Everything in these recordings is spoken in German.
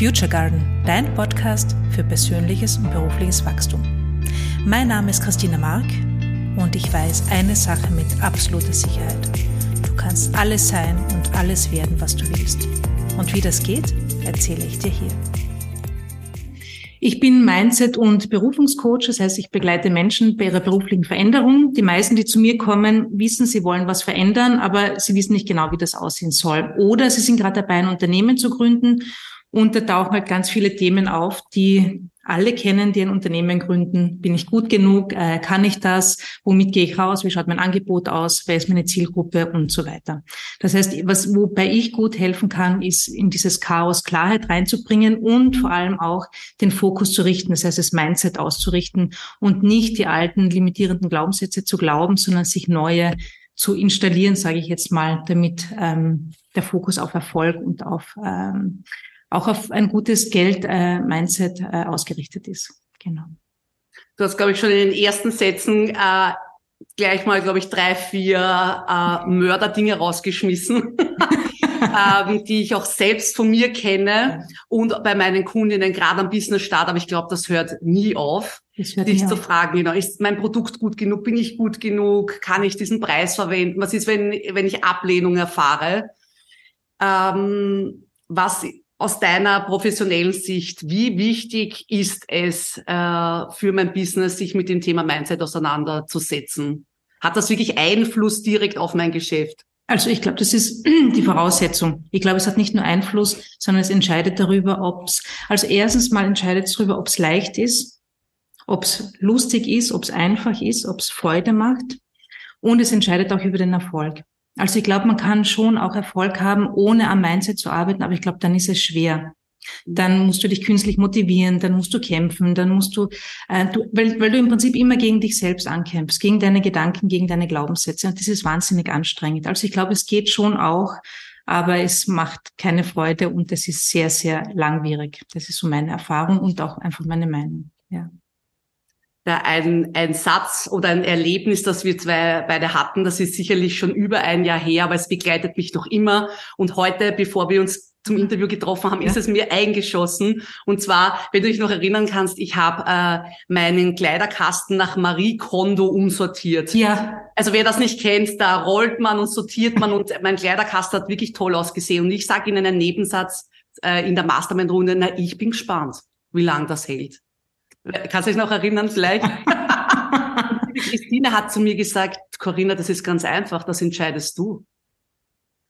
Future Garden, dein Podcast für persönliches und berufliches Wachstum. Mein Name ist Christina Mark und ich weiß eine Sache mit absoluter Sicherheit. Du kannst alles sein und alles werden, was du willst. Und wie das geht, erzähle ich dir hier. Ich bin Mindset- und Berufungscoach, das heißt, ich begleite Menschen bei ihrer beruflichen Veränderung. Die meisten, die zu mir kommen, wissen, sie wollen was verändern, aber sie wissen nicht genau, wie das aussehen soll. Oder sie sind gerade dabei, ein Unternehmen zu gründen und da tauchen halt ganz viele Themen auf, die alle kennen, die ein Unternehmen gründen. Bin ich gut genug? Äh, kann ich das? Womit gehe ich raus? Wie schaut mein Angebot aus? Wer ist meine Zielgruppe? Und so weiter. Das heißt, was, wobei ich gut helfen kann, ist in dieses Chaos Klarheit reinzubringen und vor allem auch den Fokus zu richten. Das heißt, das Mindset auszurichten und nicht die alten limitierenden Glaubenssätze zu glauben, sondern sich neue zu installieren, sage ich jetzt mal, damit ähm, der Fokus auf Erfolg und auf ähm, auch auf ein gutes Geld-Mindset äh, äh, ausgerichtet ist. Genau. Du hast, glaube ich, schon in den ersten Sätzen äh, gleich mal, glaube ich, drei, vier äh, Mörderdinge rausgeschmissen, ähm, die ich auch selbst von mir kenne und bei meinen Kundinnen gerade am Business Start, aber ich glaube, das hört nie auf, dich zu fragen, genau, ist mein Produkt gut genug, bin ich gut genug, kann ich diesen Preis verwenden, was ist, wenn, wenn ich Ablehnung erfahre? Ähm, was aus deiner professionellen Sicht, wie wichtig ist es äh, für mein Business, sich mit dem Thema Mindset auseinanderzusetzen? Hat das wirklich Einfluss direkt auf mein Geschäft? Also ich glaube, das ist die Voraussetzung. Ich glaube, es hat nicht nur Einfluss, sondern es entscheidet darüber, ob es, also erstens mal entscheidet es darüber, ob es leicht ist, ob es lustig ist, ob es einfach ist, ob es Freude macht. Und es entscheidet auch über den Erfolg. Also ich glaube, man kann schon auch Erfolg haben, ohne am Mindset zu arbeiten, aber ich glaube, dann ist es schwer. Dann musst du dich künstlich motivieren, dann musst du kämpfen, dann musst du, äh, du weil, weil du im Prinzip immer gegen dich selbst ankämpfst, gegen deine Gedanken, gegen deine Glaubenssätze. Und das ist wahnsinnig anstrengend. Also ich glaube, es geht schon auch, aber es macht keine Freude und es ist sehr, sehr langwierig. Das ist so meine Erfahrung und auch einfach meine Meinung. Ja ein, ein Satz oder ein Erlebnis, das wir zwei beide hatten. Das ist sicherlich schon über ein Jahr her, aber es begleitet mich noch immer. Und heute, bevor wir uns zum Interview getroffen haben, ja. ist es mir eingeschossen. Und zwar, wenn du dich noch erinnern kannst, ich habe äh, meinen Kleiderkasten nach Marie Kondo umsortiert. Ja. Also wer das nicht kennt, da rollt man und sortiert man und mein Kleiderkasten hat wirklich toll ausgesehen. Und ich sage Ihnen einen Nebensatz äh, in der Mastermind-Runde, na, ich bin gespannt, wie lang das hält. Kannst du dich noch erinnern vielleicht? Die Christine hat zu mir gesagt, Corinna, das ist ganz einfach, das entscheidest du.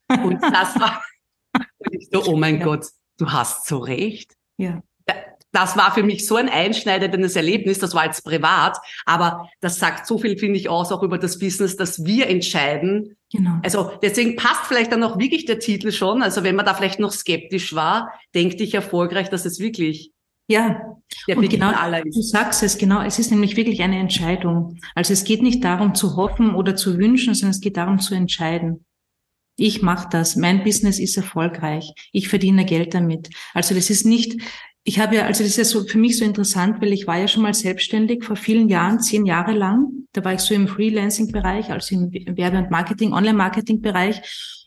Und das war, und ich so, oh mein ja. Gott, du hast so recht. Ja. Das war für mich so ein einschneidendes Erlebnis, das war jetzt privat, aber das sagt so viel, finde ich, aus, auch über das Business, dass wir entscheiden. Genau. Also deswegen passt vielleicht dann auch wirklich der Titel schon. Also wenn man da vielleicht noch skeptisch war, denk dich erfolgreich, dass es wirklich ja, der und genau, du sagst es, genau, es ist nämlich wirklich eine Entscheidung. Also es geht nicht darum zu hoffen oder zu wünschen, sondern es geht darum zu entscheiden. Ich mache das, mein Business ist erfolgreich, ich verdiene Geld damit. Also das ist nicht, ich habe ja, also das ist ja so für mich so interessant, weil ich war ja schon mal selbstständig vor vielen Jahren, zehn Jahre lang. Da war ich so im Freelancing-Bereich, also im Werbe- und Marketing, Online-Marketing-Bereich.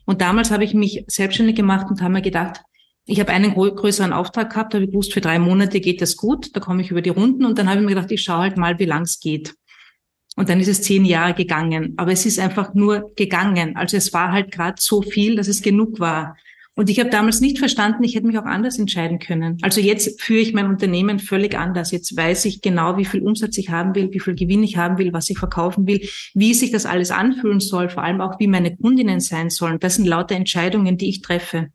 Und damals habe ich mich selbstständig gemacht und habe mir gedacht, ich habe einen größeren Auftrag gehabt, habe ich gewusst, für drei Monate geht das gut, da komme ich über die Runden und dann habe ich mir gedacht, ich schaue halt mal, wie lang es geht. Und dann ist es zehn Jahre gegangen. Aber es ist einfach nur gegangen. Also es war halt gerade so viel, dass es genug war. Und ich habe damals nicht verstanden, ich hätte mich auch anders entscheiden können. Also jetzt führe ich mein Unternehmen völlig anders. Jetzt weiß ich genau, wie viel Umsatz ich haben will, wie viel Gewinn ich haben will, was ich verkaufen will, wie sich das alles anfühlen soll, vor allem auch, wie meine Kundinnen sein sollen. Das sind lauter Entscheidungen, die ich treffe.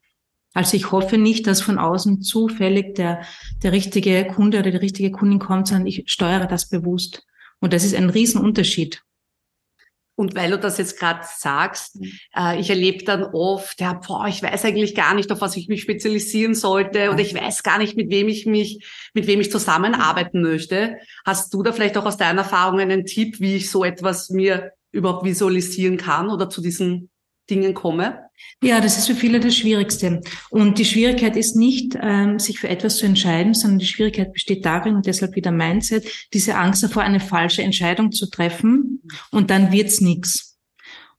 Also ich hoffe nicht, dass von außen zufällig der, der richtige Kunde oder die richtige Kundin kommt, sondern ich steuere das bewusst. Und das ist ein Riesenunterschied. Und weil du das jetzt gerade sagst, mhm. äh, ich erlebe dann oft, ja, boah, ich weiß eigentlich gar nicht, auf was ich mich spezialisieren sollte oder ich weiß gar nicht, mit wem ich mich, mit wem ich zusammenarbeiten möchte. Hast du da vielleicht auch aus deiner Erfahrung einen Tipp, wie ich so etwas mir überhaupt visualisieren kann oder zu diesen Dingen komme? Ja, das ist für viele das Schwierigste. Und die Schwierigkeit ist nicht, ähm, sich für etwas zu entscheiden, sondern die Schwierigkeit besteht darin, und deshalb wieder Mindset, diese Angst davor, eine falsche Entscheidung zu treffen und dann wird's nichts.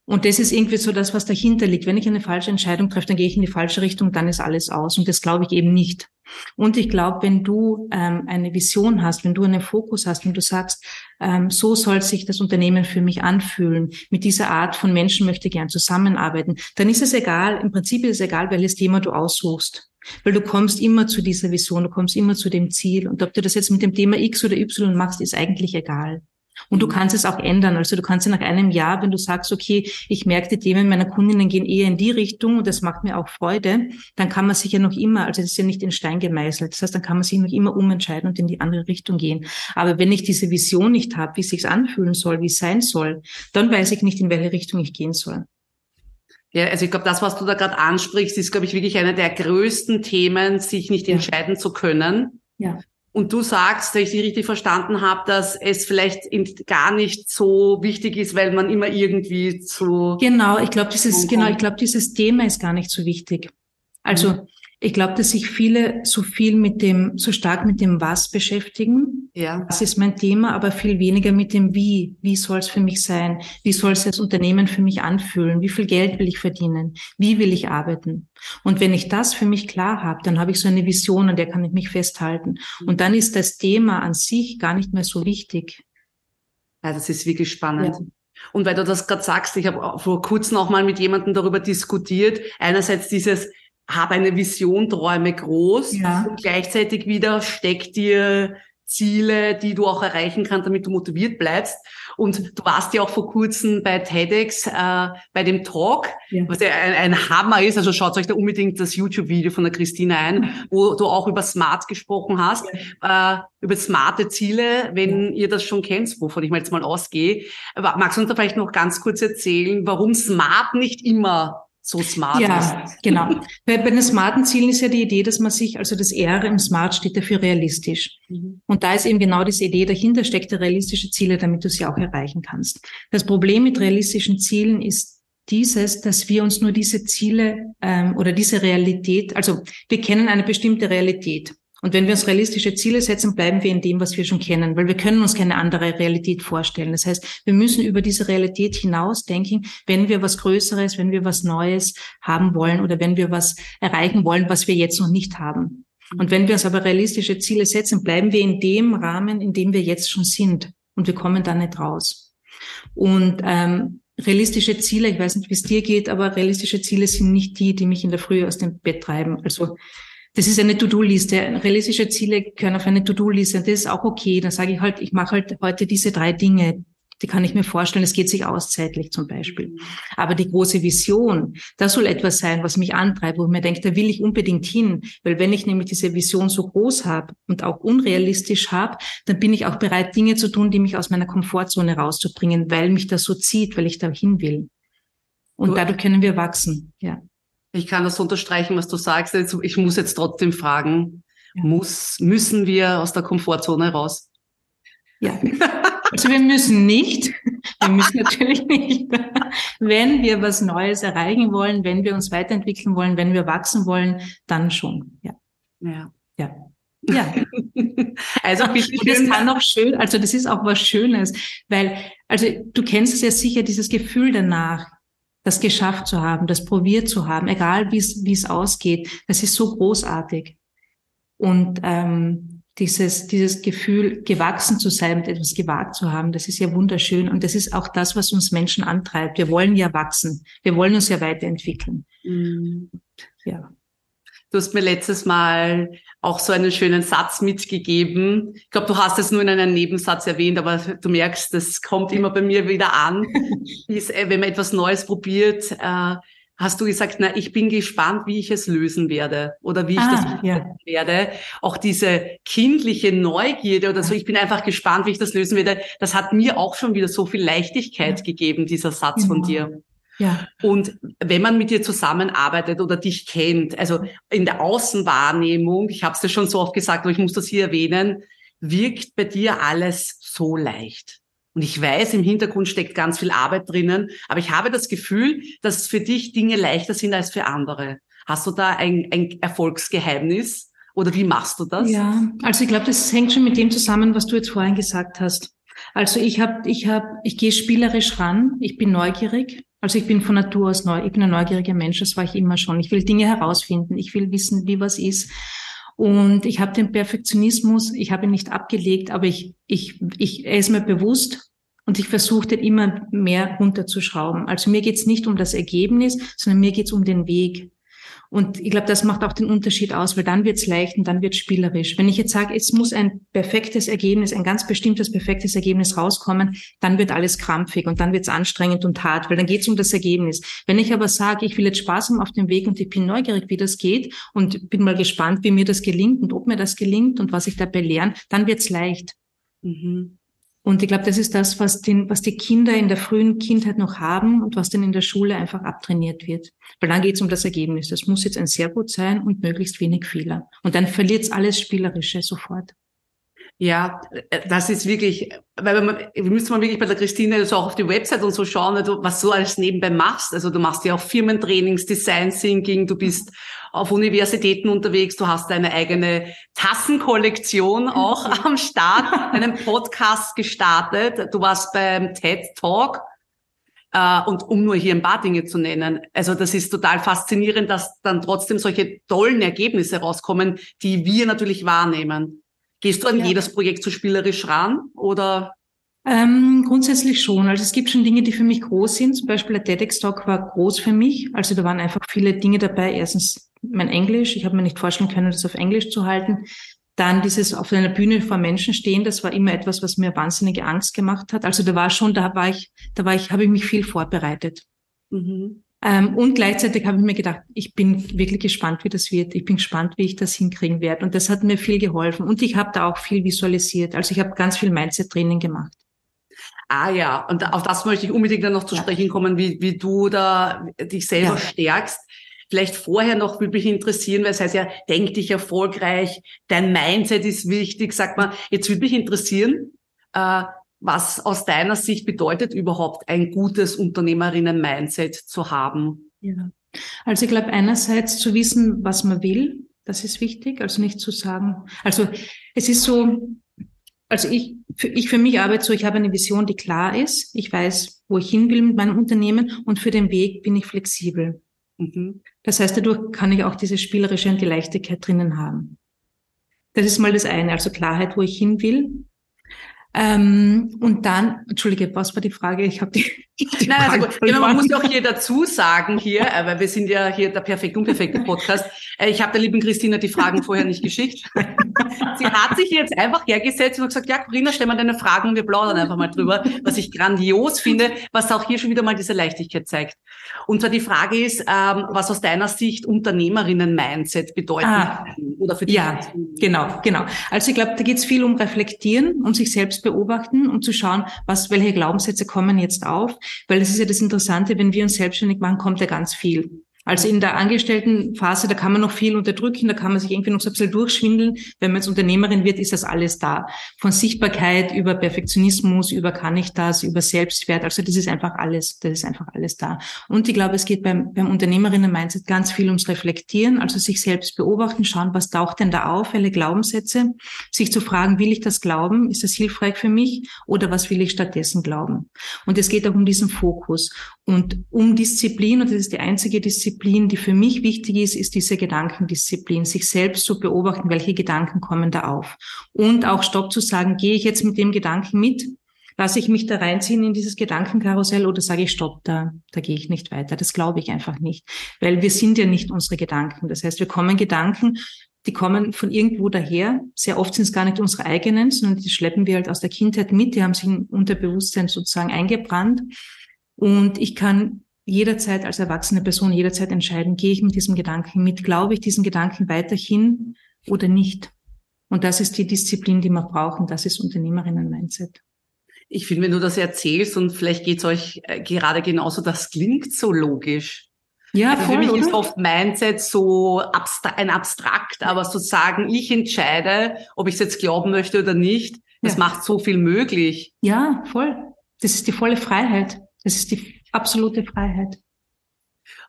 Und das ist irgendwie so das, was dahinter liegt. Wenn ich eine falsche Entscheidung treffe, dann gehe ich in die falsche Richtung, dann ist alles aus. Und das glaube ich eben nicht. Und ich glaube, wenn du ähm, eine Vision hast, wenn du einen Fokus hast und du sagst, ähm, so soll sich das Unternehmen für mich anfühlen, mit dieser Art von Menschen möchte ich gern zusammenarbeiten, dann ist es egal, im Prinzip ist es egal, welches Thema du aussuchst. Weil du kommst immer zu dieser Vision, du kommst immer zu dem Ziel. Und ob du das jetzt mit dem Thema X oder Y machst, ist eigentlich egal. Und du mhm. kannst es auch ändern. Also du kannst ja nach einem Jahr, wenn du sagst, okay, ich merke, die Themen meiner Kundinnen gehen eher in die Richtung und das macht mir auch Freude, dann kann man sich ja noch immer, also das ist ja nicht in Stein gemeißelt. Das heißt, dann kann man sich noch immer umentscheiden und in die andere Richtung gehen. Aber wenn ich diese Vision nicht habe, wie es sich anfühlen soll, wie es sein soll, dann weiß ich nicht, in welche Richtung ich gehen soll. Ja, also ich glaube, das, was du da gerade ansprichst, ist, glaube ich, wirklich einer der größten Themen, sich nicht ja. entscheiden zu können. Ja. Und du sagst, wenn ich dich richtig verstanden habe, dass es vielleicht gar nicht so wichtig ist, weil man immer irgendwie zu genau, ich glaube dieses genau, ich glaube dieses Thema ist gar nicht so wichtig. Also mhm. Ich glaube, dass sich viele so viel mit dem, so stark mit dem Was beschäftigen. Ja. Das ist mein Thema, aber viel weniger mit dem Wie. Wie soll es für mich sein? Wie soll es das Unternehmen für mich anfühlen? Wie viel Geld will ich verdienen? Wie will ich arbeiten? Und wenn ich das für mich klar habe, dann habe ich so eine Vision, an der kann ich mich festhalten. Und dann ist das Thema an sich gar nicht mehr so wichtig. Ja, das ist wirklich spannend. Ja. Und weil du das gerade sagst, ich habe vor kurzem auch mal mit jemandem darüber diskutiert. Einerseits dieses, habe eine Vision, träume groß ja. und gleichzeitig wieder steck dir Ziele, die du auch erreichen kannst, damit du motiviert bleibst. Und du warst ja auch vor kurzem bei TEDx äh, bei dem Talk, ja. was ja ein, ein, Hammer ist. Also schaut euch da unbedingt das YouTube-Video von der Christine ein, wo du auch über Smart gesprochen hast, ja. äh, über smarte Ziele, wenn ihr das schon kennt, wovon ich mal jetzt mal ausgehe. Magst du uns da vielleicht noch ganz kurz erzählen, warum Smart nicht immer so smart ja, ist. Ja, genau. Bei, bei den smarten Zielen ist ja die Idee, dass man sich, also das R im Smart steht dafür realistisch. Mhm. Und da ist eben genau diese Idee dahinter, steckt realistische Ziele, damit du sie auch erreichen kannst. Das Problem mit realistischen Zielen ist dieses, dass wir uns nur diese Ziele ähm, oder diese Realität, also wir kennen eine bestimmte Realität. Und wenn wir uns realistische Ziele setzen, bleiben wir in dem, was wir schon kennen, weil wir können uns keine andere Realität vorstellen. Das heißt, wir müssen über diese Realität hinaus denken, wenn wir was Größeres, wenn wir was Neues haben wollen oder wenn wir was erreichen wollen, was wir jetzt noch nicht haben. Und wenn wir uns aber realistische Ziele setzen, bleiben wir in dem Rahmen, in dem wir jetzt schon sind. Und wir kommen da nicht raus. Und ähm, realistische Ziele, ich weiß nicht, wie es dir geht, aber realistische Ziele sind nicht die, die mich in der Früh aus dem Bett treiben. Also das ist eine To-Do-Liste. Realistische Ziele gehören auf eine To-Do-Liste und das ist auch okay. Dann sage ich halt, ich mache halt heute diese drei Dinge. Die kann ich mir vorstellen, es geht sich aus zeitlich zum Beispiel. Aber die große Vision, das soll etwas sein, was mich antreibt, wo ich mir denke, da will ich unbedingt hin. Weil wenn ich nämlich diese Vision so groß habe und auch unrealistisch habe, dann bin ich auch bereit, Dinge zu tun, die mich aus meiner Komfortzone rauszubringen, weil mich das so zieht, weil ich da hin will. Und dadurch können wir wachsen, ja. Ich kann das unterstreichen, was du sagst. Ich muss jetzt trotzdem fragen, muss, müssen wir aus der Komfortzone raus? Ja. Also wir müssen nicht. Wir müssen natürlich nicht. Wenn wir was Neues erreichen wollen, wenn wir uns weiterentwickeln wollen, wenn wir wachsen wollen, dann schon. Ja. Ja. Ja. Ja. Also bitte und das kann auch schön, also das ist auch was Schönes, weil, also du kennst es ja sicher, dieses Gefühl danach, das geschafft zu haben, das probiert zu haben, egal wie es wie es ausgeht, das ist so großartig. Und ähm, dieses dieses Gefühl, gewachsen zu sein, mit etwas gewagt zu haben, das ist ja wunderschön. Und das ist auch das, was uns Menschen antreibt. Wir wollen ja wachsen, wir wollen uns ja weiterentwickeln. Mhm. Ja. Du hast mir letztes Mal auch so einen schönen Satz mitgegeben. Ich glaube, du hast es nur in einem Nebensatz erwähnt, aber du merkst, das kommt immer bei mir wieder an. Ist, äh, wenn man etwas Neues probiert, äh, hast du gesagt, na, ich bin gespannt, wie ich es lösen werde oder wie ich ah, das ja. werde. Auch diese kindliche Neugierde oder so, ich bin einfach gespannt, wie ich das lösen werde. Das hat mir auch schon wieder so viel Leichtigkeit gegeben, dieser Satz genau. von dir. Ja. Und wenn man mit dir zusammenarbeitet oder dich kennt, also in der Außenwahrnehmung, ich habe es dir schon so oft gesagt, aber ich muss das hier erwähnen, wirkt bei dir alles so leicht. Und ich weiß, im Hintergrund steckt ganz viel Arbeit drinnen, aber ich habe das Gefühl, dass für dich Dinge leichter sind als für andere. Hast du da ein, ein Erfolgsgeheimnis oder wie machst du das? Ja, also ich glaube, das hängt schon mit dem zusammen, was du jetzt vorhin gesagt hast. Also ich habe, ich habe, ich gehe spielerisch ran, ich bin neugierig, also ich bin von Natur aus neu, ich bin ein neugieriger Mensch, das war ich immer schon. Ich will Dinge herausfinden, ich will wissen, wie was ist. Und ich habe den Perfektionismus, ich habe ihn nicht abgelegt, aber ich, ich, ich, er ist mir bewusst und ich versuche den immer mehr runterzuschrauben. Also mir geht's nicht um das Ergebnis, sondern mir geht's um den Weg. Und ich glaube, das macht auch den Unterschied aus, weil dann wird's leicht und dann wird's spielerisch. Wenn ich jetzt sage, es muss ein perfektes Ergebnis, ein ganz bestimmtes perfektes Ergebnis rauskommen, dann wird alles krampfig und dann wird's anstrengend und hart, weil dann geht's um das Ergebnis. Wenn ich aber sage, ich will jetzt Spaß haben auf dem Weg und ich bin neugierig, wie das geht und bin mal gespannt, wie mir das gelingt und ob mir das gelingt und was ich dabei lerne, dann wird's leicht. Mhm. Und ich glaube, das ist das, was, den, was die Kinder in der frühen Kindheit noch haben und was dann in der Schule einfach abtrainiert wird. Weil dann geht es um das Ergebnis. Das muss jetzt ein sehr gut sein und möglichst wenig Fehler. Und dann verliert es alles Spielerische sofort. Ja, das ist wirklich, weil man, wir müssen mal wirklich bei der Christine so auch auf die Website und so schauen, also was du alles nebenbei machst. Also du machst ja auch Firmentrainings, Design Thinking, du bist auf Universitäten unterwegs, du hast deine eigene Tassenkollektion auch am Start, einen Podcast gestartet, du warst beim TED Talk. Uh, und um nur hier ein paar Dinge zu nennen. Also das ist total faszinierend, dass dann trotzdem solche tollen Ergebnisse rauskommen, die wir natürlich wahrnehmen. Gehst du an ja. jedes Projekt so spielerisch ran oder? Ähm, grundsätzlich schon. Also es gibt schon Dinge, die für mich groß sind. Zum Beispiel der TEDx-Talk war groß für mich. Also da waren einfach viele Dinge dabei. Erstens mein Englisch. Ich habe mir nicht vorstellen können, das auf Englisch zu halten. Dann dieses auf einer Bühne vor Menschen stehen, das war immer etwas, was mir wahnsinnige Angst gemacht hat. Also da war schon, da war ich, da war ich, habe ich mich viel vorbereitet. Mhm. Ähm, und gleichzeitig habe ich mir gedacht, ich bin wirklich gespannt, wie das wird. Ich bin gespannt, wie ich das hinkriegen werde. Und das hat mir viel geholfen. Und ich habe da auch viel visualisiert. Also ich habe ganz viel Mindset-Training gemacht. Ah ja, und auf das möchte ich unbedingt dann noch zu ja. sprechen kommen, wie, wie du da dich selber ja. stärkst. Vielleicht vorher noch würde mich interessieren, weil es heißt ja, denk dich erfolgreich, dein Mindset ist wichtig. Sag mal, jetzt würde mich interessieren, äh, was aus deiner Sicht bedeutet überhaupt ein gutes Unternehmerinnen-Mindset zu haben? Ja. Also ich glaube einerseits zu wissen, was man will, das ist wichtig, also nicht zu sagen, also es ist so, also ich, für, ich für mich arbeite so, ich habe eine Vision, die klar ist, ich weiß, wo ich hin will mit meinem Unternehmen und für den Weg bin ich flexibel. Mhm. Das heißt, dadurch kann ich auch diese spielerische und die Leichtigkeit drinnen haben. Das ist mal das eine, also Klarheit, wo ich hin will. Ähm, und dann, Entschuldige, was war die Frage? Ich habe die, die. Nein, also gut. Genau, man muss auch hier dazu sagen hier, äh, weil wir sind ja hier der perfekt unperfekte Podcast. Äh, ich habe der lieben Christina die Fragen vorher nicht geschickt. Sie hat sich jetzt einfach hergesetzt und gesagt, ja, Corinna, stell mal deine Fragen und wir plaudern einfach mal drüber, was ich grandios finde, was auch hier schon wieder mal diese Leichtigkeit zeigt. Und zwar die Frage ist, ähm, was aus deiner Sicht Unternehmerinnen-Mindset bedeutet ah, oder für dich? Ja, genau, genau. Also ich glaube, da geht es viel um Reflektieren, um sich selbst beobachten, um zu schauen, was, welche Glaubenssätze kommen jetzt auf. Weil das ist ja das Interessante, wenn wir uns selbstständig machen, kommt ja ganz viel. Also in der Angestelltenphase, da kann man noch viel unterdrücken, da kann man sich irgendwie noch so ein bisschen durchschwindeln. Wenn man jetzt Unternehmerin wird, ist das alles da. Von Sichtbarkeit über Perfektionismus, über kann ich das, über Selbstwert. Also das ist einfach alles, das ist einfach alles da. Und ich glaube, es geht beim, beim Unternehmerinnen-Mindset ganz viel ums Reflektieren, also sich selbst beobachten, schauen, was taucht denn da auf, welche Glaubenssätze, sich zu fragen, will ich das glauben? Ist das hilfreich für mich? Oder was will ich stattdessen glauben? Und es geht auch um diesen Fokus. Und um Disziplin, und das ist die einzige Disziplin, die für mich wichtig ist, ist diese Gedankendisziplin, sich selbst zu beobachten, welche Gedanken kommen da auf. Und auch Stopp zu sagen, gehe ich jetzt mit dem Gedanken mit, lasse ich mich da reinziehen in dieses Gedankenkarussell oder sage ich Stopp, da, da gehe ich nicht weiter. Das glaube ich einfach nicht, weil wir sind ja nicht unsere Gedanken. Das heißt, wir kommen Gedanken, die kommen von irgendwo daher. Sehr oft sind es gar nicht unsere eigenen, sondern die schleppen wir halt aus der Kindheit mit. Die haben sich im Unterbewusstsein sozusagen eingebrannt. Und ich kann jederzeit als erwachsene Person jederzeit entscheiden, gehe ich mit diesem Gedanken mit, glaube ich diesen Gedanken weiterhin oder nicht. Und das ist die Disziplin, die wir brauchen. Das ist Unternehmerinnen-Mindset. Ich finde, wenn du das erzählst und vielleicht geht es euch äh, gerade genauso, das klingt so logisch. Ja, also voll, für mich oder? ist oft Mindset so abstra ein abstrakt, aber sozusagen ich entscheide, ob ich es jetzt glauben möchte oder nicht. Das ja. macht so viel möglich. Ja, voll. Das ist die volle Freiheit. Das ist die absolute Freiheit.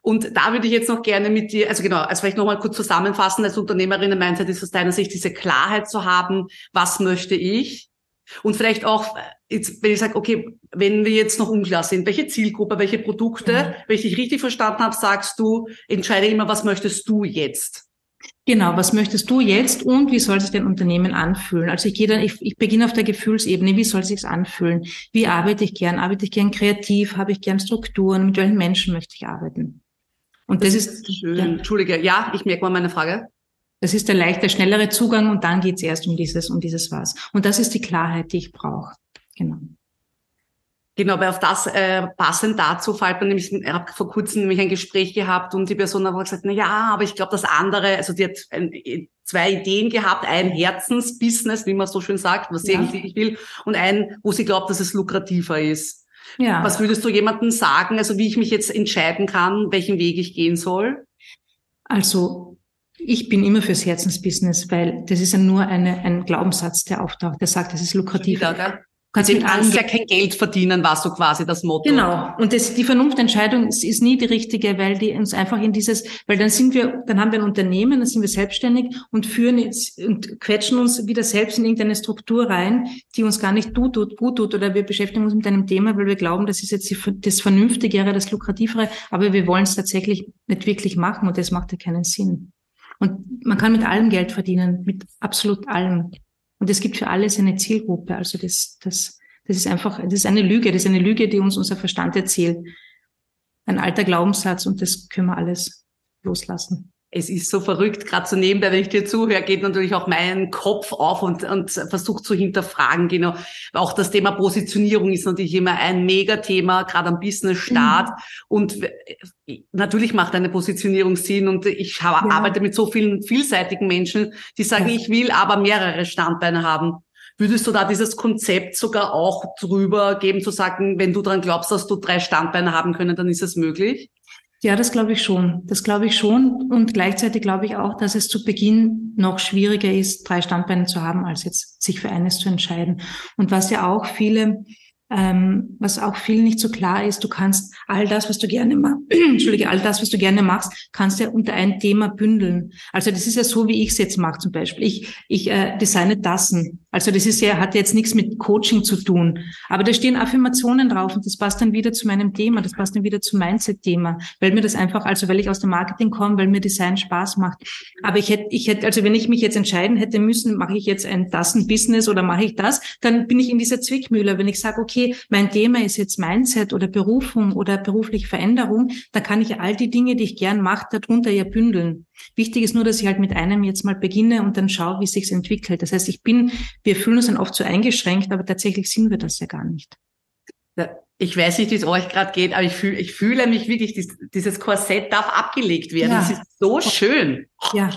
Und da würde ich jetzt noch gerne mit dir, also genau, also vielleicht nochmal kurz zusammenfassen, als Unternehmerin Mindset ist aus deiner Sicht diese Klarheit zu haben, was möchte ich? Und vielleicht auch, jetzt, wenn ich sage, okay, wenn wir jetzt noch unklar sind, welche Zielgruppe, welche Produkte, mhm. wenn ich dich richtig verstanden habe, sagst du, entscheide immer, was möchtest du jetzt? Genau, was möchtest du jetzt und wie soll sich dein Unternehmen anfühlen? Also ich gehe dann, ich, ich beginne auf der Gefühlsebene, wie soll sich's anfühlen? Wie arbeite ich gern? Arbeite ich gern kreativ? Habe ich gern Strukturen? Mit welchen Menschen möchte ich arbeiten? Und das, das ist schön. Ja. Entschuldige, ja, ich merke mal meine Frage. Das ist der leichte, schnellere Zugang und dann geht's erst um dieses, um dieses was. Und das ist die Klarheit, die ich brauche. Genau. Genau, weil auf das äh, passend dazu fällt man nämlich, ich habe vor kurzem nämlich ein Gespräch gehabt und die Person hat gesagt, na ja, aber ich glaube, das andere, also die hat ein, zwei Ideen gehabt, ein Herzensbusiness, wie man so schön sagt, was sie ja. eigentlich will, und ein, wo sie glaubt, dass es lukrativer ist. Ja. Was würdest du jemandem sagen, also wie ich mich jetzt entscheiden kann, welchen Weg ich gehen soll? Also ich bin immer fürs Herzensbusiness, weil das ist ja nur eine, ein Glaubenssatz, der auftaucht, der sagt, es ist lukrativ. Wieder, Kannst mit kannst ja kein Geld verdienen, war so quasi das Motto. Genau. Und das, die Vernunftentscheidung ist, ist nie die richtige, weil die uns einfach in dieses, weil dann sind wir, dann haben wir ein Unternehmen, dann sind wir selbstständig und führen jetzt und quetschen uns wieder selbst in irgendeine Struktur rein, die uns gar nicht gut tut, gut tut, oder wir beschäftigen uns mit einem Thema, weil wir glauben, das ist jetzt die, das Vernünftigere, das Lukrativere, aber wir wollen es tatsächlich nicht wirklich machen und das macht ja keinen Sinn. Und man kann mit allem Geld verdienen, mit absolut allem. Und es gibt für alles eine Zielgruppe. Also das, das, das ist einfach, das ist eine Lüge. Das ist eine Lüge, die uns unser Verstand erzählt. Ein alter Glaubenssatz und das können wir alles loslassen es ist so verrückt, gerade so nebenbei, wenn ich dir zuhöre, geht natürlich auch mein Kopf auf und, und versucht zu hinterfragen, genau. Auch das Thema Positionierung ist natürlich immer ein Megathema, gerade am Business-Start. Mhm. Und natürlich macht eine Positionierung Sinn und ich ja. arbeite mit so vielen vielseitigen Menschen, die sagen, ja. ich will aber mehrere Standbeine haben. Würdest du da dieses Konzept sogar auch drüber geben, zu sagen, wenn du daran glaubst, dass du drei Standbeine haben können, dann ist es möglich? Ja, das glaube ich schon. Das glaube ich schon. Und gleichzeitig glaube ich auch, dass es zu Beginn noch schwieriger ist, drei Standbeine zu haben, als jetzt sich für eines zu entscheiden. Und was ja auch viele ähm, was auch viel nicht so klar ist, du kannst all das, was du gerne machst, all das, was du gerne machst, kannst ja unter ein Thema bündeln. Also das ist ja so, wie ich es jetzt mache zum Beispiel. Ich, ich äh, designe Tassen. Also das ist ja, hat jetzt nichts mit Coaching zu tun. Aber da stehen Affirmationen drauf und das passt dann wieder zu meinem Thema, das passt dann wieder zu Mindset-Thema, weil mir das einfach, also weil ich aus dem Marketing komme, weil mir Design Spaß macht. Aber ich hätte, ich hätte, also wenn ich mich jetzt entscheiden hätte müssen, mache ich jetzt ein Tassen-Business oder mache ich das, dann bin ich in dieser Zwickmühle. Wenn ich sage, okay, okay, mein Thema ist jetzt Mindset oder Berufung oder berufliche Veränderung, da kann ich all die Dinge, die ich gern mache, darunter ja bündeln. Wichtig ist nur, dass ich halt mit einem jetzt mal beginne und dann schaue, wie es sich entwickelt. Das heißt, ich bin, wir fühlen uns dann oft so eingeschränkt, aber tatsächlich sind wir das ja gar nicht. Ich weiß nicht, wie es euch gerade geht, aber ich fühle, ich fühle mich wirklich, dieses Korsett darf abgelegt werden. Ja. Das ist so schön. Ja,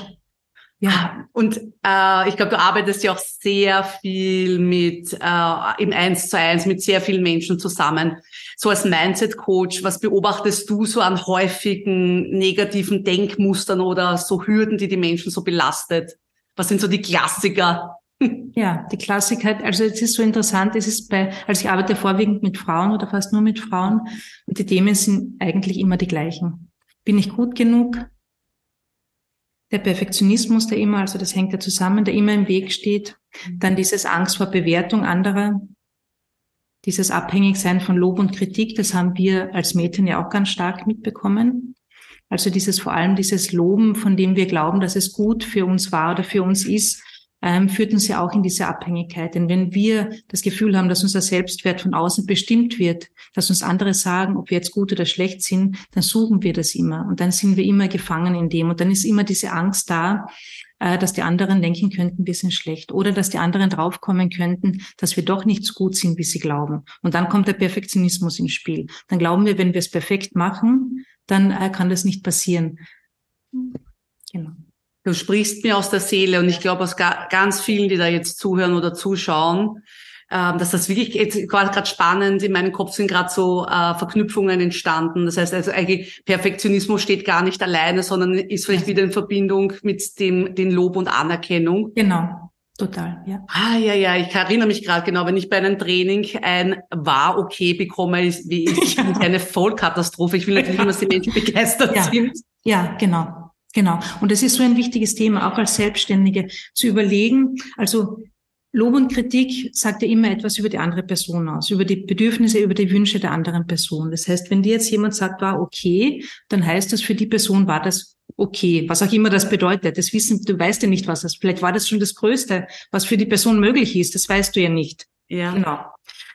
ja, und äh, ich glaube, du arbeitest ja auch sehr viel mit äh, im Eins zu eins mit sehr vielen Menschen zusammen. So als Mindset-Coach, was beobachtest du so an häufigen negativen Denkmustern oder so Hürden, die die Menschen so belastet? Was sind so die Klassiker? Ja, die Klassiker, also es ist so interessant, es ist bei, also ich arbeite vorwiegend mit Frauen oder fast nur mit Frauen und die Themen sind eigentlich immer die gleichen. Bin ich gut genug? Der Perfektionismus, der immer, also das hängt ja zusammen, der immer im Weg steht. Mhm. Dann dieses Angst vor Bewertung anderer, dieses Abhängigsein von Lob und Kritik, das haben wir als Mädchen ja auch ganz stark mitbekommen. Also dieses vor allem dieses Loben, von dem wir glauben, dass es gut für uns war oder für uns ist, ähm, führt uns ja auch in diese Abhängigkeit. Denn wenn wir das Gefühl haben, dass unser Selbstwert von außen bestimmt wird, dass uns andere sagen, ob wir jetzt gut oder schlecht sind, dann suchen wir das immer. Und dann sind wir immer gefangen in dem. Und dann ist immer diese Angst da, äh, dass die anderen denken könnten, wir sind schlecht. Oder dass die anderen draufkommen könnten, dass wir doch nicht so gut sind, wie sie glauben. Und dann kommt der Perfektionismus ins Spiel. Dann glauben wir, wenn wir es perfekt machen, dann äh, kann das nicht passieren. Genau. Du sprichst mir aus der Seele und ich glaube aus ganz vielen, die da jetzt zuhören oder zuschauen, ähm, dass das wirklich jetzt gerade spannend in meinem Kopf sind gerade so äh, Verknüpfungen entstanden. Das heißt also eigentlich Perfektionismus steht gar nicht alleine, sondern ist vielleicht wieder in Verbindung mit dem den Lob und Anerkennung. Genau. Total, ja. Ah, ja, ja, ich erinnere mich gerade genau, wenn ich bei einem Training ein war okay bekomme, ist, wie ist eine Vollkatastrophe. Ich will natürlich immer, dass die Menschen begeistert ja. sind. Ja, genau. Genau. Und es ist so ein wichtiges Thema, auch als Selbstständige zu überlegen. Also Lob und Kritik sagt ja immer etwas über die andere Person aus, über die Bedürfnisse, über die Wünsche der anderen Person. Das heißt, wenn dir jetzt jemand sagt, war okay, dann heißt das für die Person war das okay, was auch immer das bedeutet. Das wissen, du weißt ja nicht, was das, vielleicht war das schon das Größte, was für die Person möglich ist. Das weißt du ja nicht. Ja. Genau.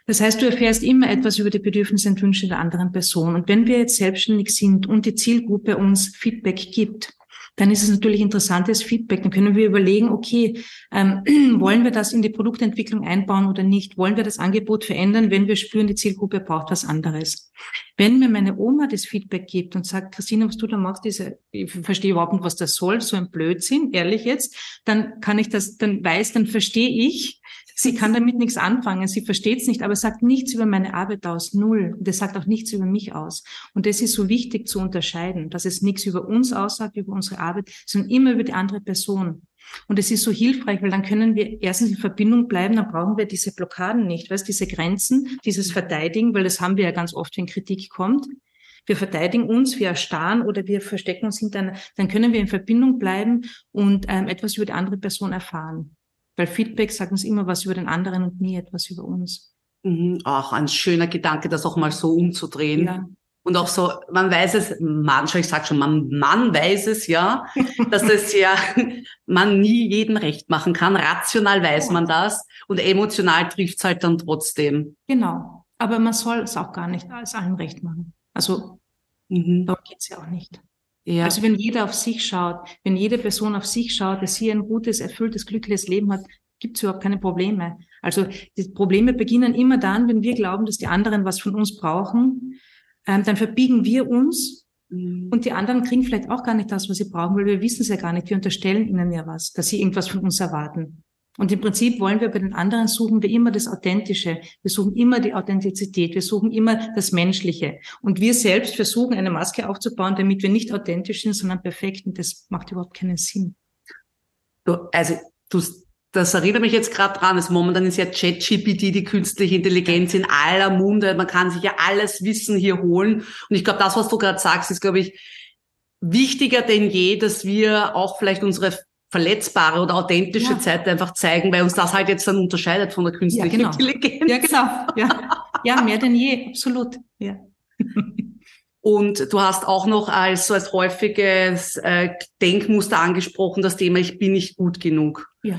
Das heißt, du erfährst immer etwas über die Bedürfnisse und Wünsche der anderen Person. Und wenn wir jetzt selbstständig sind und die Zielgruppe uns Feedback gibt, dann ist es natürlich interessantes Feedback. Dann können wir überlegen, okay, ähm, wollen wir das in die Produktentwicklung einbauen oder nicht? Wollen wir das Angebot verändern, wenn wir spüren, die Zielgruppe braucht was anderes? Wenn mir meine Oma das Feedback gibt und sagt, Christina, was du da machst, diese, ich verstehe überhaupt nicht, was das soll, so ein Blödsinn, ehrlich jetzt, dann kann ich das, dann weiß, dann verstehe ich, Sie kann damit nichts anfangen, sie versteht es nicht, aber sagt nichts über meine Arbeit aus, null. Und es sagt auch nichts über mich aus. Und das ist so wichtig zu unterscheiden, dass es nichts über uns aussagt, über unsere Arbeit, sondern immer über die andere Person. Und es ist so hilfreich, weil dann können wir erstens in Verbindung bleiben, dann brauchen wir diese Blockaden nicht, weißt, diese Grenzen, dieses Verteidigen, weil das haben wir ja ganz oft, wenn Kritik kommt. Wir verteidigen uns, wir erstarren oder wir verstecken uns hinter, dann können wir in Verbindung bleiben und ähm, etwas über die andere Person erfahren. Weil Feedback sagt uns immer was über den anderen und nie etwas über uns. Mhm, auch ein schöner Gedanke, das auch mal so umzudrehen. Ja. Und auch so, man weiß es, man, schon, ich sag schon, man, man weiß es ja, dass es ja man nie jedem recht machen kann. Rational weiß man das und emotional trifft es halt dann trotzdem. Genau. Aber man soll es auch gar nicht als allen recht machen. Also mhm. darum geht's ja auch nicht. Ja. Also wenn jeder auf sich schaut, wenn jede Person auf sich schaut, dass sie ein gutes, erfülltes, glückliches Leben hat, gibt es überhaupt keine Probleme. Also die Probleme beginnen immer dann, wenn wir glauben, dass die anderen was von uns brauchen. Ähm, dann verbiegen wir uns mhm. und die anderen kriegen vielleicht auch gar nicht das, was sie brauchen, weil wir wissen es ja gar nicht. Wir unterstellen ihnen ja was, dass sie irgendwas von uns erwarten. Und im Prinzip wollen wir bei den anderen suchen wir immer das Authentische. Wir suchen immer die Authentizität. Wir suchen immer das Menschliche. Und wir selbst versuchen eine Maske aufzubauen, damit wir nicht authentisch sind, sondern perfekt. Und das macht überhaupt keinen Sinn. Du, also, du, das erinnert mich jetzt gerade dran. Also momentan ist ja ChatGPT, die künstliche Intelligenz in aller Munde. Man kann sich ja alles Wissen hier holen. Und ich glaube, das, was du gerade sagst, ist, glaube ich, wichtiger denn je, dass wir auch vielleicht unsere verletzbare oder authentische ja. Zeit einfach zeigen, weil uns das halt jetzt dann unterscheidet von der künstlichen ja, genau. Intelligenz. Ja, genau. Ja. ja, mehr denn je, absolut. Ja. Und du hast auch noch als so als häufiges äh, Denkmuster angesprochen, das Thema Ich bin nicht gut genug. Ja.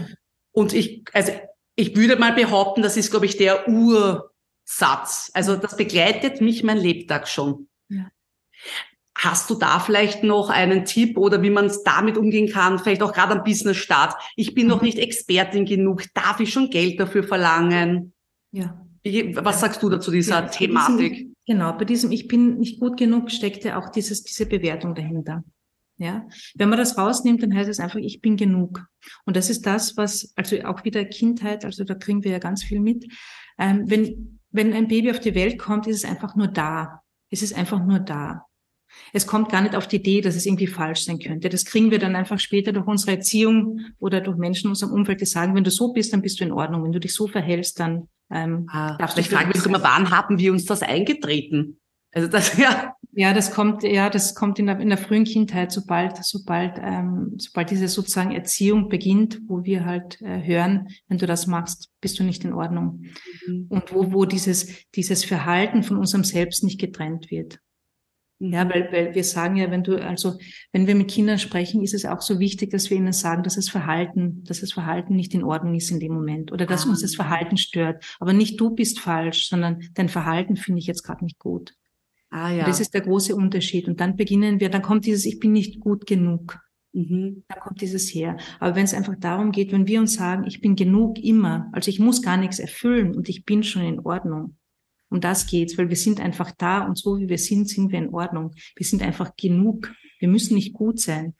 Und ich, also ich würde mal behaupten, das ist, glaube ich, der Ursatz. Also das begleitet mich mein Lebtag schon. Hast du da vielleicht noch einen Tipp oder wie man damit umgehen kann? Vielleicht auch gerade am Business-Start. Ich bin noch mhm. nicht Expertin genug. Darf ich schon Geld dafür verlangen? Ja. Was sagst du dazu dieser ja, Thematik? Diesem, genau, bei diesem Ich bin nicht gut genug steckt ja auch dieses, diese Bewertung dahinter. Ja, wenn man das rausnimmt, dann heißt es einfach, ich bin genug. Und das ist das, was, also auch wieder Kindheit, also da kriegen wir ja ganz viel mit. Ähm, wenn, wenn ein Baby auf die Welt kommt, ist es einfach nur da. Es ist einfach nur da. Es kommt gar nicht auf die Idee, dass es irgendwie falsch sein könnte. Das kriegen wir dann einfach später durch unsere Erziehung oder durch Menschen in unserem Umfeld, die sagen, wenn du so bist, dann bist du in Ordnung. Wenn du dich so verhältst, dann ähm, ah, darfst du. Ich frage mich immer, wann haben wir uns das eingetreten? Also das ja. Ja, das kommt ja, das kommt in der, in der frühen Kindheit, sobald sobald ähm, sobald diese sozusagen Erziehung beginnt, wo wir halt äh, hören, wenn du das machst, bist du nicht in Ordnung mhm. und wo wo dieses dieses Verhalten von unserem Selbst nicht getrennt wird. Ja, weil, weil wir sagen ja, wenn du, also wenn wir mit Kindern sprechen, ist es auch so wichtig, dass wir ihnen sagen, dass das Verhalten, dass das Verhalten nicht in Ordnung ist in dem Moment oder dass ah. uns das. Verhalten stört. Aber nicht du bist falsch, sondern dein Verhalten finde ich jetzt gerade nicht gut. Ah, ja. Und das ist der große Unterschied. Und dann beginnen wir, dann kommt dieses, ich bin nicht gut genug. Mhm. Da kommt dieses her. Aber wenn es einfach darum geht, wenn wir uns sagen, ich bin genug immer, also ich muss gar nichts erfüllen und ich bin schon in Ordnung, um das geht's, weil wir sind einfach da und so wie wir sind, sind wir in Ordnung. Wir sind einfach genug. Wir müssen nicht gut sein.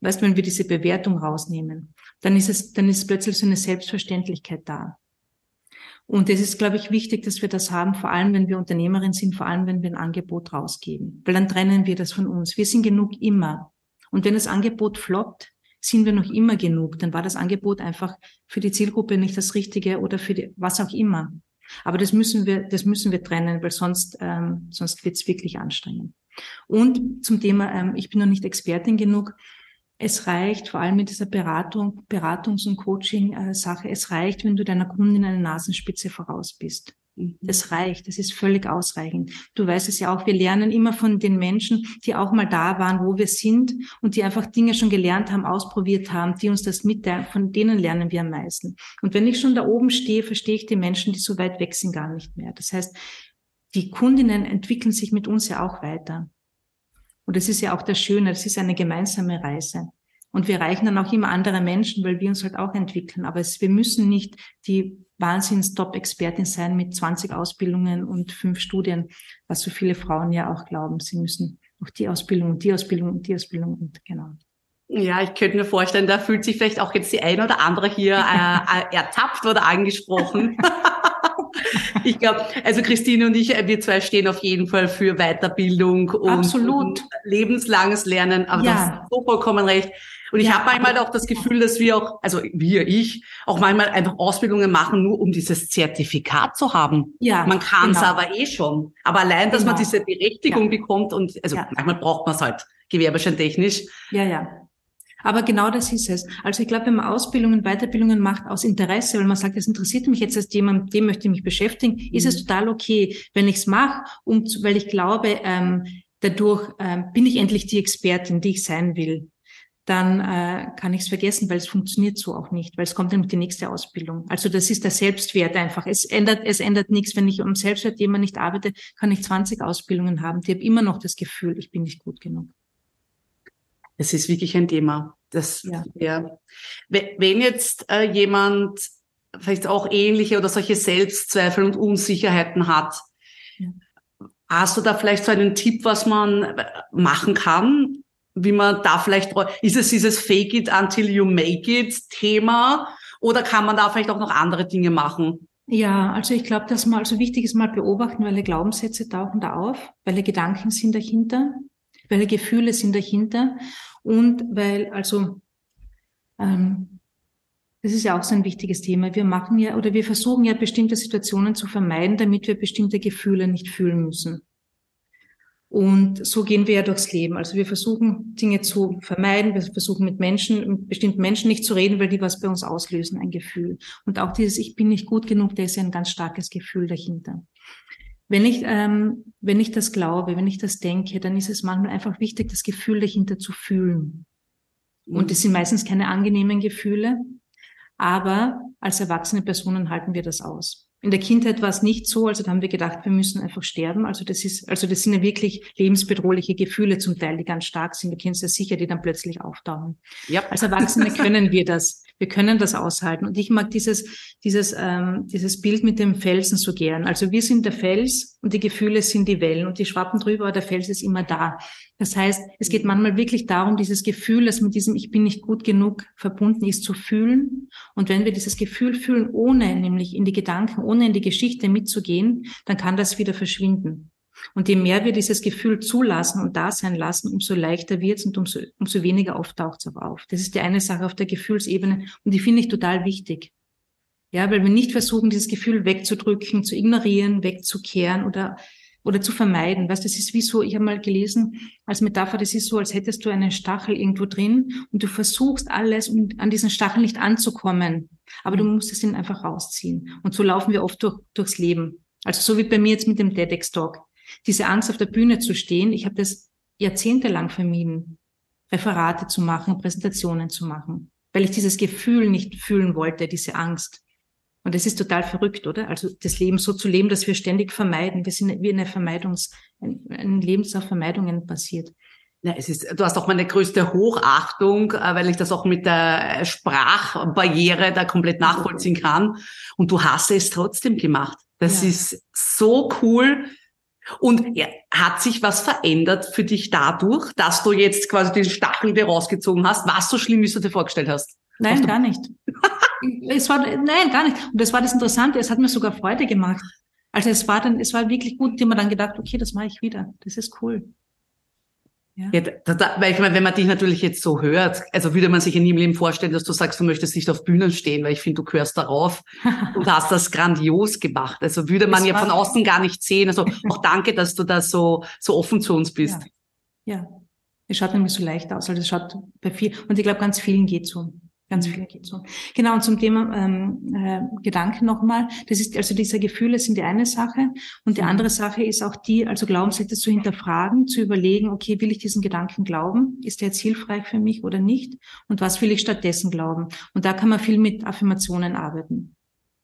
Weißt, wenn wir diese Bewertung rausnehmen, dann ist es, dann ist plötzlich so eine Selbstverständlichkeit da. Und es ist, glaube ich, wichtig, dass wir das haben, vor allem wenn wir Unternehmerin sind, vor allem wenn wir ein Angebot rausgeben. Weil dann trennen wir das von uns. Wir sind genug immer. Und wenn das Angebot floppt, sind wir noch immer genug. Dann war das Angebot einfach für die Zielgruppe nicht das Richtige oder für die, was auch immer. Aber das müssen wir, das müssen wir trennen, weil sonst, ähm, sonst wird es wirklich anstrengend. Und zum Thema, ähm, ich bin noch nicht Expertin genug. es reicht, vor allem mit dieser Beratung, Beratungs- und Coaching-Sache, es reicht, wenn du deiner Kundin eine Nasenspitze voraus bist. Mhm. Das reicht, das ist völlig ausreichend. Du weißt es ja auch, wir lernen immer von den Menschen, die auch mal da waren, wo wir sind und die einfach Dinge schon gelernt haben, ausprobiert haben, die uns das mitteilen, von denen lernen wir am meisten. Und wenn ich schon da oben stehe, verstehe ich die Menschen, die so weit weg sind, gar nicht mehr. Das heißt, die Kundinnen entwickeln sich mit uns ja auch weiter. Und das ist ja auch das Schöne, das ist eine gemeinsame Reise. Und wir reichen dann auch immer andere Menschen, weil wir uns halt auch entwickeln. Aber es, wir müssen nicht die Wahnsinns-Top-Expertin sein mit 20 Ausbildungen und fünf Studien, was so viele Frauen ja auch glauben. Sie müssen auch die Ausbildung und die Ausbildung und die Ausbildung und genau. Ja, ich könnte mir vorstellen, da fühlt sich vielleicht auch jetzt die eine oder andere hier äh, ertappt oder angesprochen. ich glaube, also Christine und ich, äh, wir zwei stehen auf jeden Fall für Weiterbildung und, Absolut. lebenslanges Lernen. Aber ja. du hast so vollkommen recht. Und ich ja, habe manchmal auch das Gefühl, dass wir auch, also wir, ich, auch manchmal einfach Ausbildungen machen, nur um dieses Zertifikat zu haben. Ja, man kann es genau. aber eh schon. Aber allein, dass genau. man diese Berechtigung ja. bekommt und also ja. manchmal braucht man es halt gewerbescheintechnisch. Ja, ja. Aber genau das ist es. Also ich glaube, wenn man Ausbildungen, Weiterbildungen macht aus Interesse, weil man sagt, das interessiert mich jetzt als jemand, dem möchte ich mich beschäftigen, mhm. ist es mhm. total okay, wenn ich es mache, um, weil ich glaube, ähm, dadurch ähm, bin ich endlich die Expertin, die ich sein will. Dann äh, kann ich es vergessen, weil es funktioniert so auch nicht, weil es kommt nämlich die nächste Ausbildung. Also das ist der Selbstwert einfach. Es ändert, es ändert nichts. Wenn ich um Selbstwert jemand nicht arbeite, kann ich 20 Ausbildungen haben. Die haben immer noch das Gefühl, ich bin nicht gut genug. Es ist wirklich ein Thema. Das, ja. ja. Wenn jetzt äh, jemand vielleicht auch ähnliche oder solche Selbstzweifel und Unsicherheiten hat, ja. hast du da vielleicht so einen Tipp, was man machen kann? Wie man da vielleicht, ist es dieses Fake it until you make it Thema? Oder kann man da vielleicht auch noch andere Dinge machen? Ja, also ich glaube, dass man also wichtig ist mal beobachten, welche Glaubenssätze tauchen da auf, welche Gedanken sind dahinter welche Gefühle sind dahinter und weil, also, ähm, das ist ja auch so ein wichtiges Thema. Wir machen ja oder wir versuchen ja bestimmte Situationen zu vermeiden, damit wir bestimmte Gefühle nicht fühlen müssen. Und so gehen wir ja durchs Leben. Also wir versuchen Dinge zu vermeiden. Wir versuchen mit Menschen, mit bestimmten Menschen nicht zu reden, weil die was bei uns auslösen, ein Gefühl. Und auch dieses Ich bin nicht gut genug, da ist ja ein ganz starkes Gefühl dahinter. Wenn ich, ähm, wenn ich das glaube, wenn ich das denke, dann ist es manchmal einfach wichtig, das Gefühl dahinter zu fühlen. Und das sind meistens keine angenehmen Gefühle, aber als erwachsene Personen halten wir das aus. In der Kindheit war es nicht so, also da haben wir gedacht, wir müssen einfach sterben. Also das ist, also das sind ja wirklich lebensbedrohliche Gefühle zum Teil, die ganz stark sind. Wir kennen es ja sicher, die dann plötzlich auftauchen. Ja. Als Erwachsene können wir das. Wir können das aushalten. Und ich mag dieses, dieses, ähm, dieses Bild mit dem Felsen so gern. Also wir sind der Fels und die Gefühle sind die Wellen und die schwappen drüber, aber der Fels ist immer da. Das heißt, es geht manchmal wirklich darum, dieses Gefühl, das mit diesem Ich bin nicht gut genug verbunden ist, zu fühlen. Und wenn wir dieses Gefühl fühlen, ohne nämlich in die Gedanken, ohne in die Geschichte mitzugehen, dann kann das wieder verschwinden. Und je mehr wir dieses Gefühl zulassen und da sein lassen, umso leichter wird es und umso, umso weniger auftaucht es auch auf. Das ist die eine Sache auf der Gefühlsebene und die finde ich total wichtig. Ja, weil wir nicht versuchen, dieses Gefühl wegzudrücken, zu ignorieren, wegzukehren oder oder zu vermeiden. Weißt, das ist wie so, ich habe mal gelesen als Metapher, das ist so, als hättest du einen Stachel irgendwo drin und du versuchst alles, um an diesen Stachel nicht anzukommen. Aber du musst es ihn einfach rausziehen. Und so laufen wir oft durch, durchs Leben. Also so wie bei mir jetzt mit dem TEDx-Talk. Diese Angst auf der Bühne zu stehen, ich habe das jahrzehntelang vermieden, Referate zu machen, Präsentationen zu machen, weil ich dieses Gefühl nicht fühlen wollte, diese Angst. Und das ist total verrückt, oder? Also das Leben so zu leben, dass wir ständig vermeiden. Wir sind wie eine Vermeidungs, ein, ein Lebenslauf Vermeidungen passiert. Ja, es ist, du hast auch meine größte Hochachtung, äh, weil ich das auch mit der Sprachbarriere da komplett nachvollziehen kann. Und du hast es trotzdem gemacht. Das ja. ist so cool. Und ja, hat sich was verändert für dich dadurch, dass du jetzt quasi den Stachel dir rausgezogen hast? War es so schlimm, wie du dir vorgestellt hast? Nein, gar nicht. es war, nein, gar nicht. Und das war das Interessante. Es hat mir sogar Freude gemacht. Also es war dann, es war wirklich gut, die man dann gedacht, okay, das mache ich wieder. Das ist cool. Ja. ja da, da, weil ich meine, wenn man dich natürlich jetzt so hört, also würde man sich in ihrem Leben vorstellen, dass du sagst, du möchtest nicht auf Bühnen stehen, weil ich finde, du gehörst darauf und hast das grandios gemacht. Also würde man das ja von außen gar nicht sehen. Also auch danke, dass du da so, so offen zu uns bist. Ja. ja. Es schaut nämlich so leicht aus. Also es schaut bei viel, und ich glaube, ganz vielen geht so. Ganz vielen geht so. Genau, und zum Thema ähm, äh, Gedanken nochmal. Das ist also diese Gefühle sind die eine Sache. Und die andere Sache ist auch die, also Glaubenssätze zu hinterfragen, zu überlegen, okay, will ich diesen Gedanken glauben? Ist der jetzt hilfreich für mich oder nicht? Und was will ich stattdessen glauben? Und da kann man viel mit Affirmationen arbeiten.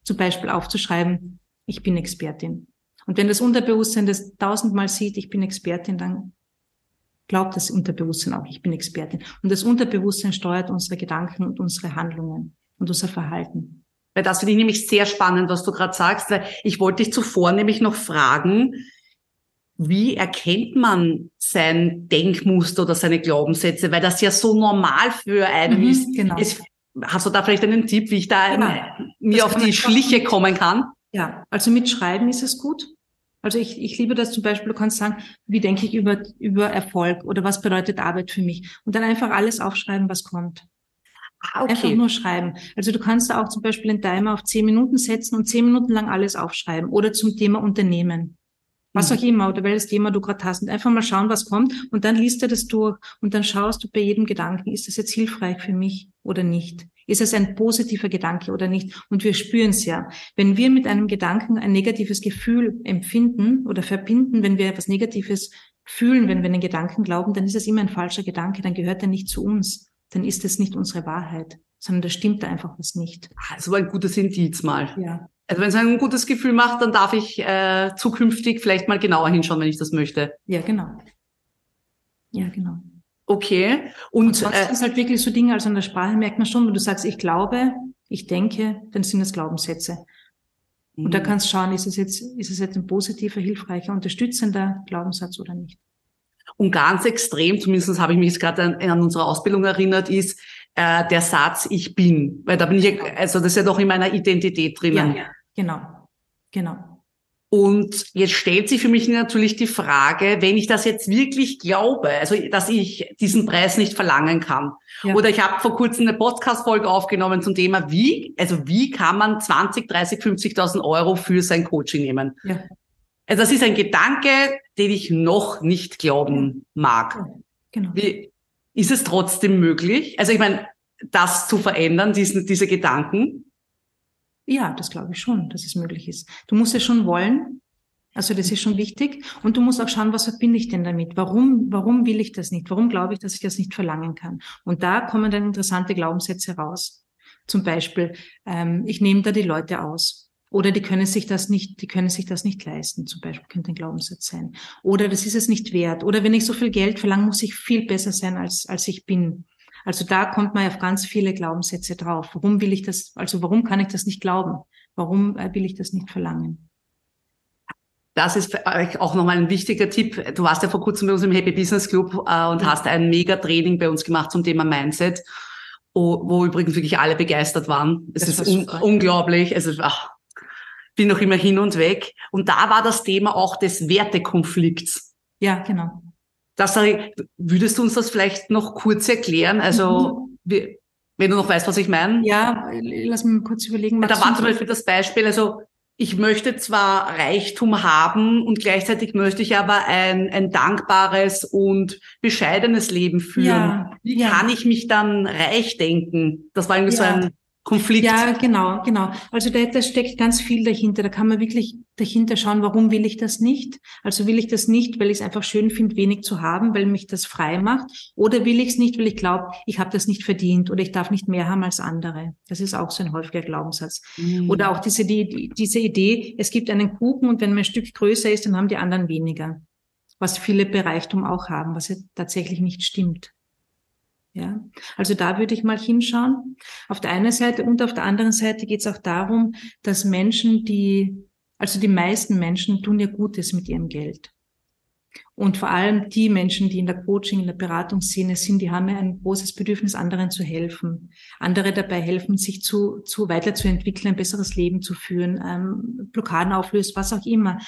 Zum Beispiel aufzuschreiben, ich bin Expertin. Und wenn das Unterbewusstsein das tausendmal sieht, ich bin Expertin, dann glaubt das Unterbewusstsein auch, ich bin Expertin. Und das Unterbewusstsein steuert unsere Gedanken und unsere Handlungen und unser Verhalten. Weil das finde ich nämlich sehr spannend, was du gerade sagst, weil ich wollte dich zuvor nämlich noch fragen, wie erkennt man sein Denkmuster oder seine Glaubenssätze? Weil das ja so normal für einen mhm, ist. Genau. ist. Hast du da vielleicht einen Tipp, wie ich da genau. mir das auf die Schliche kommen kann? Ja, also mit Schreiben ist es gut. Also ich, ich liebe das zum Beispiel, du kannst sagen, wie denke ich über, über Erfolg oder was bedeutet Arbeit für mich? Und dann einfach alles aufschreiben, was kommt. Ah, okay. Einfach nur schreiben. Also du kannst da auch zum Beispiel einen Timer auf zehn Minuten setzen und zehn Minuten lang alles aufschreiben oder zum Thema Unternehmen. Was mhm. auch immer, oder welches Thema du gerade hast. Und einfach mal schauen, was kommt. Und dann liest du das durch. Und dann schaust du bei jedem Gedanken, ist das jetzt hilfreich für mich oder nicht? Ist es ein positiver Gedanke oder nicht? Und wir spüren es ja. Wenn wir mit einem Gedanken ein negatives Gefühl empfinden oder verbinden, wenn wir etwas Negatives fühlen, wenn wir einen Gedanken glauben, dann ist es immer ein falscher Gedanke, dann gehört er nicht zu uns. Dann ist es nicht unsere Wahrheit, sondern da stimmt da einfach was nicht. Also ein gutes Indiz mal. Ja. Also wenn es ein gutes Gefühl macht, dann darf ich äh, zukünftig vielleicht mal genauer hinschauen, wenn ich das möchte. Ja, genau. Ja, genau. Okay. Und, und sonst äh, ist halt wirklich so Dinge, also in der Sprache merkt man schon, wenn du sagst, ich glaube, ich denke, dann sind es Glaubenssätze. Und da mhm. kannst du schauen, ist es jetzt, ist es jetzt ein positiver, hilfreicher, unterstützender Glaubenssatz oder nicht. Und ganz extrem, zumindest habe ich mich jetzt gerade an, an unsere Ausbildung erinnert, ist äh, der Satz Ich bin. Weil da bin ich, also das ist ja doch in meiner Identität drinnen. Ja, genau. Genau. Und jetzt stellt sich für mich natürlich die Frage, wenn ich das jetzt wirklich glaube, also dass ich diesen Preis nicht verlangen kann. Ja. Oder ich habe vor kurzem eine Podcast-Folge aufgenommen zum Thema, wie, also wie kann man 20, 30, 50.000 Euro für sein Coaching nehmen? Ja. Also das ist ein Gedanke, den ich noch nicht glauben mag. Genau. Wie, ist es trotzdem möglich? Also ich meine, das zu verändern, diesen, diese Gedanken? Ja, das glaube ich schon, dass es möglich ist. Du musst es schon wollen. Also das ist schon wichtig. Und du musst auch schauen, was verbinde ich denn damit? Warum, warum will ich das nicht? Warum glaube ich, dass ich das nicht verlangen kann? Und da kommen dann interessante Glaubenssätze raus. Zum Beispiel, ähm, ich nehme da die Leute aus. Oder die können sich das nicht, die können sich das nicht leisten. Zum Beispiel könnte ein Glaubenssatz sein. Oder das ist es nicht wert. Oder wenn ich so viel Geld verlange, muss ich viel besser sein, als, als ich bin. Also da kommt man auf ganz viele Glaubenssätze drauf. Warum will ich das, also warum kann ich das nicht glauben? Warum äh, will ich das nicht verlangen? Das ist für euch auch nochmal ein wichtiger Tipp. Du warst ja vor kurzem bei uns im Happy Business Club äh, und ja. hast ein Mega-Training bei uns gemacht zum Thema Mindset, wo, wo übrigens wirklich alle begeistert waren. Es das ist un unglaublich. Also, ach, bin noch immer hin und weg. Und da war das Thema auch des Wertekonflikts. Ja, genau. Das sage ich, würdest du uns das vielleicht noch kurz erklären? Also, mhm. wie, wenn du noch weißt, was ich meine? Ja, lass mich kurz überlegen. Da war zum Beispiel das Beispiel, also ich möchte zwar Reichtum haben und gleichzeitig möchte ich aber ein, ein dankbares und bescheidenes Leben führen. Ja, Wie ja. kann ich mich dann reich denken? Das war irgendwie ja. so ein Konflikt. Ja, genau, genau. Also da, da steckt ganz viel dahinter. Da kann man wirklich dahinter schauen, warum will ich das nicht? Also will ich das nicht, weil ich es einfach schön finde, wenig zu haben, weil mich das frei macht? Oder will ich es nicht, weil ich glaube, ich habe das nicht verdient oder ich darf nicht mehr haben als andere? Das ist auch so ein häufiger Glaubenssatz. Mhm. Oder auch diese, die, diese Idee, es gibt einen Kuchen und wenn mein Stück größer ist, dann haben die anderen weniger. Was viele bei Reichtum auch haben, was ja tatsächlich nicht stimmt. Ja, also da würde ich mal hinschauen. Auf der einen Seite und auf der anderen Seite geht es auch darum, dass Menschen, die, also die meisten Menschen tun ja Gutes mit ihrem Geld. Und vor allem die Menschen, die in der Coaching, in der Beratungsszene sind, die haben ja ein großes Bedürfnis, anderen zu helfen. Andere dabei helfen, sich zu, zu weiterzuentwickeln, ein besseres Leben zu führen, ähm, Blockaden auflöst, was auch immer.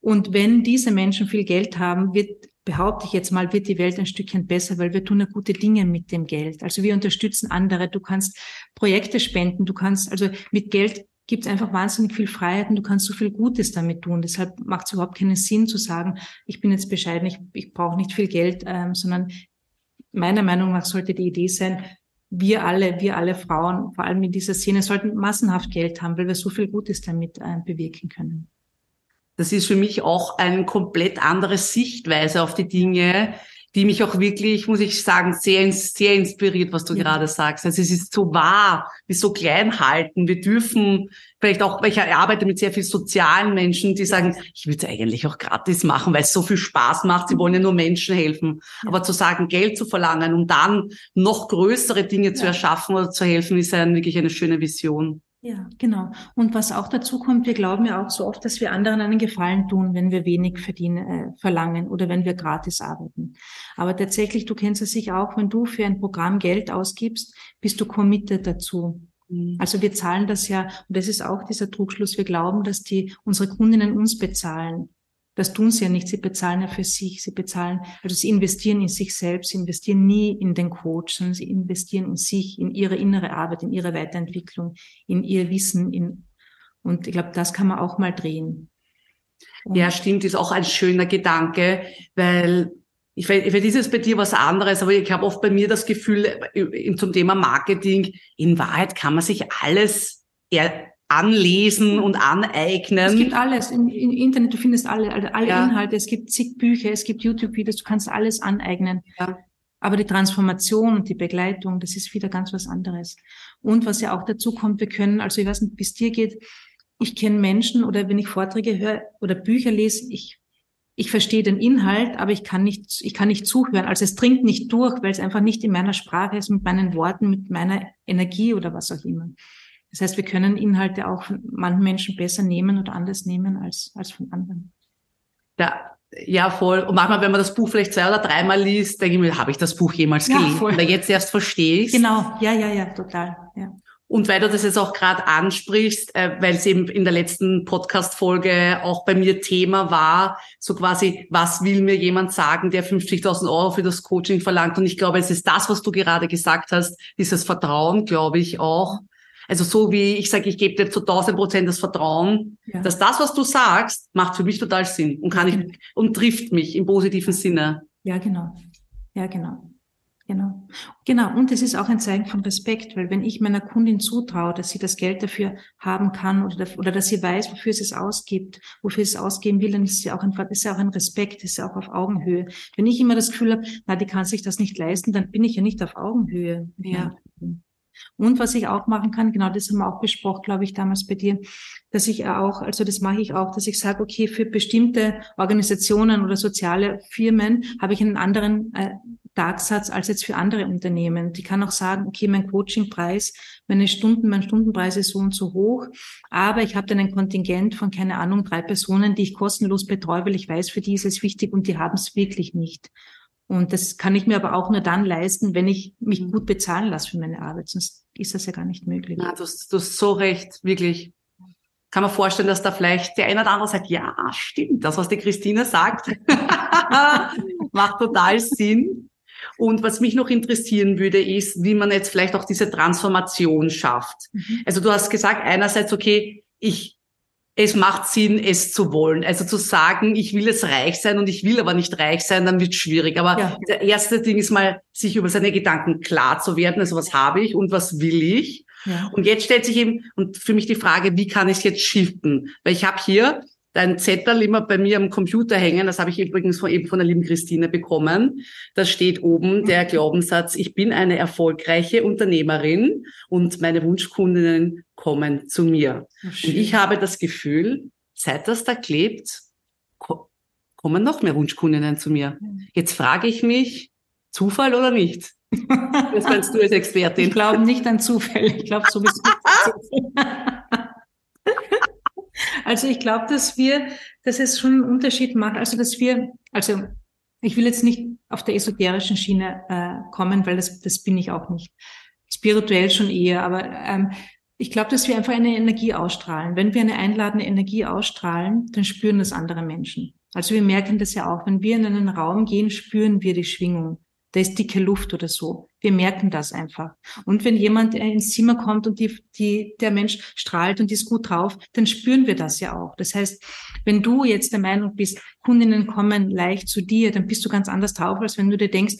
Und wenn diese Menschen viel Geld haben, wird behaupte ich jetzt mal, wird die Welt ein Stückchen besser, weil wir tun ja gute Dinge mit dem Geld. Also wir unterstützen andere. Du kannst Projekte spenden. Du kannst, also mit Geld gibt es einfach wahnsinnig viel Freiheit und du kannst so viel Gutes damit tun. Deshalb macht es überhaupt keinen Sinn zu sagen, ich bin jetzt bescheiden, ich, ich brauche nicht viel Geld, ähm, sondern meiner Meinung nach sollte die Idee sein, wir alle, wir alle Frauen, vor allem in dieser Szene, sollten massenhaft Geld haben, weil wir so viel Gutes damit äh, bewirken können. Das ist für mich auch eine komplett andere Sichtweise auf die Dinge, die mich auch wirklich, muss ich sagen, sehr, sehr inspiriert, was du ja. gerade sagst. Also es ist so wahr, wie so klein halten. Wir dürfen vielleicht auch, weil ich arbeite mit sehr vielen sozialen Menschen, die sagen, ich würde es eigentlich auch gratis machen, weil es so viel Spaß macht. Sie wollen ja nur Menschen helfen. Ja. Aber zu sagen, Geld zu verlangen, um dann noch größere Dinge ja. zu erschaffen oder zu helfen, ist ja wirklich eine schöne Vision. Ja, genau. Und was auch dazu kommt, wir glauben ja auch so oft, dass wir anderen einen Gefallen tun, wenn wir wenig verdienen, äh, verlangen oder wenn wir gratis arbeiten. Aber tatsächlich, du kennst es sicher auch, wenn du für ein Programm Geld ausgibst, bist du committed dazu. Mhm. Also wir zahlen das ja, und das ist auch dieser Trugschluss, wir glauben, dass die unsere Kundinnen uns bezahlen. Das tun sie ja nicht. Sie bezahlen ja für sich. Sie bezahlen, also sie investieren in sich selbst. Sie investieren nie in den Coach, sondern sie investieren in sich, in ihre innere Arbeit, in ihre Weiterentwicklung, in ihr Wissen. In, und ich glaube, das kann man auch mal drehen. Und ja, stimmt, ist auch ein schöner Gedanke, weil ich weiß, vielleicht ist es bei dir was anderes, aber ich habe oft bei mir das Gefühl äh, zum Thema Marketing, in Wahrheit kann man sich alles anlesen und aneignen. Es gibt alles im, im Internet, du findest alle, alle, ja. Inhalte, es gibt zig Bücher, es gibt YouTube-Videos, du kannst alles aneignen. Ja. Aber die Transformation und die Begleitung, das ist wieder ganz was anderes. Und was ja auch dazu kommt, wir können, also ich weiß nicht, wie es dir geht, ich kenne Menschen oder wenn ich Vorträge höre oder Bücher lese, ich, ich verstehe den Inhalt, aber ich kann nicht, ich kann nicht zuhören. Also es dringt nicht durch, weil es einfach nicht in meiner Sprache ist, mit meinen Worten, mit meiner Energie oder was auch immer. Das heißt, wir können Inhalte auch von manchen Menschen besser nehmen oder anders nehmen als, als von anderen. Ja, ja, voll. Und manchmal, wenn man das Buch vielleicht zwei oder dreimal liest, denke ich mir, habe ich das Buch jemals gelesen? Ja, voll. Weil jetzt erst verstehe ich Genau, ja, ja, ja, total. Ja. Und weil du das jetzt auch gerade ansprichst, äh, weil es eben in der letzten Podcast-Folge auch bei mir Thema war, so quasi, was will mir jemand sagen, der 50.000 Euro für das Coaching verlangt? Und ich glaube, es ist das, was du gerade gesagt hast, dieses Vertrauen, glaube ich auch, also so wie ich sage, ich gebe dir zu 1000 Prozent das Vertrauen, ja. dass das, was du sagst, macht für mich total Sinn und kann ich und trifft mich im positiven Sinne. Ja, genau. Ja, genau. Genau. Genau. Und es ist auch ein Zeichen von Respekt, weil wenn ich meiner Kundin zutraue, dass sie das Geld dafür haben kann oder, oder dass sie weiß, wofür sie es ausgibt, wofür sie es ausgeben will, dann ist sie auch ein, ist ja auch ein Respekt, ist ja auch auf Augenhöhe. Wenn ich immer das Gefühl habe, na, die kann sich das nicht leisten, dann bin ich ja nicht auf Augenhöhe. Ja. Und was ich auch machen kann, genau das haben wir auch besprochen, glaube ich, damals bei dir, dass ich auch, also das mache ich auch, dass ich sage, okay, für bestimmte Organisationen oder soziale Firmen habe ich einen anderen äh, Tagsatz als jetzt für andere Unternehmen. Die kann auch sagen, okay, mein Coachingpreis, meine Stunden, mein Stundenpreis ist so und so hoch, aber ich habe dann ein Kontingent von, keine Ahnung, drei Personen, die ich kostenlos betreue, weil ich weiß, für die ist es wichtig und die haben es wirklich nicht. Und das kann ich mir aber auch nur dann leisten, wenn ich mich mhm. gut bezahlen lasse für meine Arbeit. Sonst ist das ja gar nicht möglich. Na, du, hast, du hast so recht, wirklich. Kann man vorstellen, dass da vielleicht der eine oder andere sagt, ja, stimmt, das, was die Christina sagt, macht total Sinn. Und was mich noch interessieren würde, ist, wie man jetzt vielleicht auch diese Transformation schafft. Mhm. Also du hast gesagt, einerseits, okay, ich es macht Sinn, es zu wollen. Also zu sagen, ich will jetzt reich sein und ich will aber nicht reich sein, dann wird es schwierig. Aber ja. der erste Ding ist mal, sich über seine Gedanken klar zu werden. Also was habe ich und was will ich? Ja. Und jetzt stellt sich eben, und für mich die Frage, wie kann ich es jetzt shiften? Weil ich habe hier ein Zettel immer bei mir am Computer hängen. Das habe ich übrigens von, eben von der lieben Christine bekommen. Da steht oben der Glaubenssatz, ich bin eine erfolgreiche Unternehmerin und meine Wunschkundinnen kommen zu mir. Oh, und ich habe das Gefühl, seit das da klebt, kommen noch mehr Wunschkundinnen zu mir. Jetzt frage ich mich, Zufall oder nicht? Das kannst du als Expertin. Ich glaube nicht an Zufall. Ich glaube sowieso. Also ich glaube, dass wir, dass es schon einen Unterschied macht. Also dass wir, also ich will jetzt nicht auf der esoterischen Schiene äh, kommen, weil das, das bin ich auch nicht. Spirituell schon eher, aber ähm, ich glaube, dass wir einfach eine Energie ausstrahlen. Wenn wir eine einladende Energie ausstrahlen, dann spüren das andere Menschen. Also wir merken das ja auch. Wenn wir in einen Raum gehen, spüren wir die Schwingung. Da ist dicke Luft oder so. Wir merken das einfach. Und wenn jemand äh, ins Zimmer kommt und die, die, der Mensch strahlt und ist gut drauf, dann spüren wir das ja auch. Das heißt, wenn du jetzt der Meinung bist, Kundinnen kommen leicht zu dir, dann bist du ganz anders drauf, als wenn du dir denkst,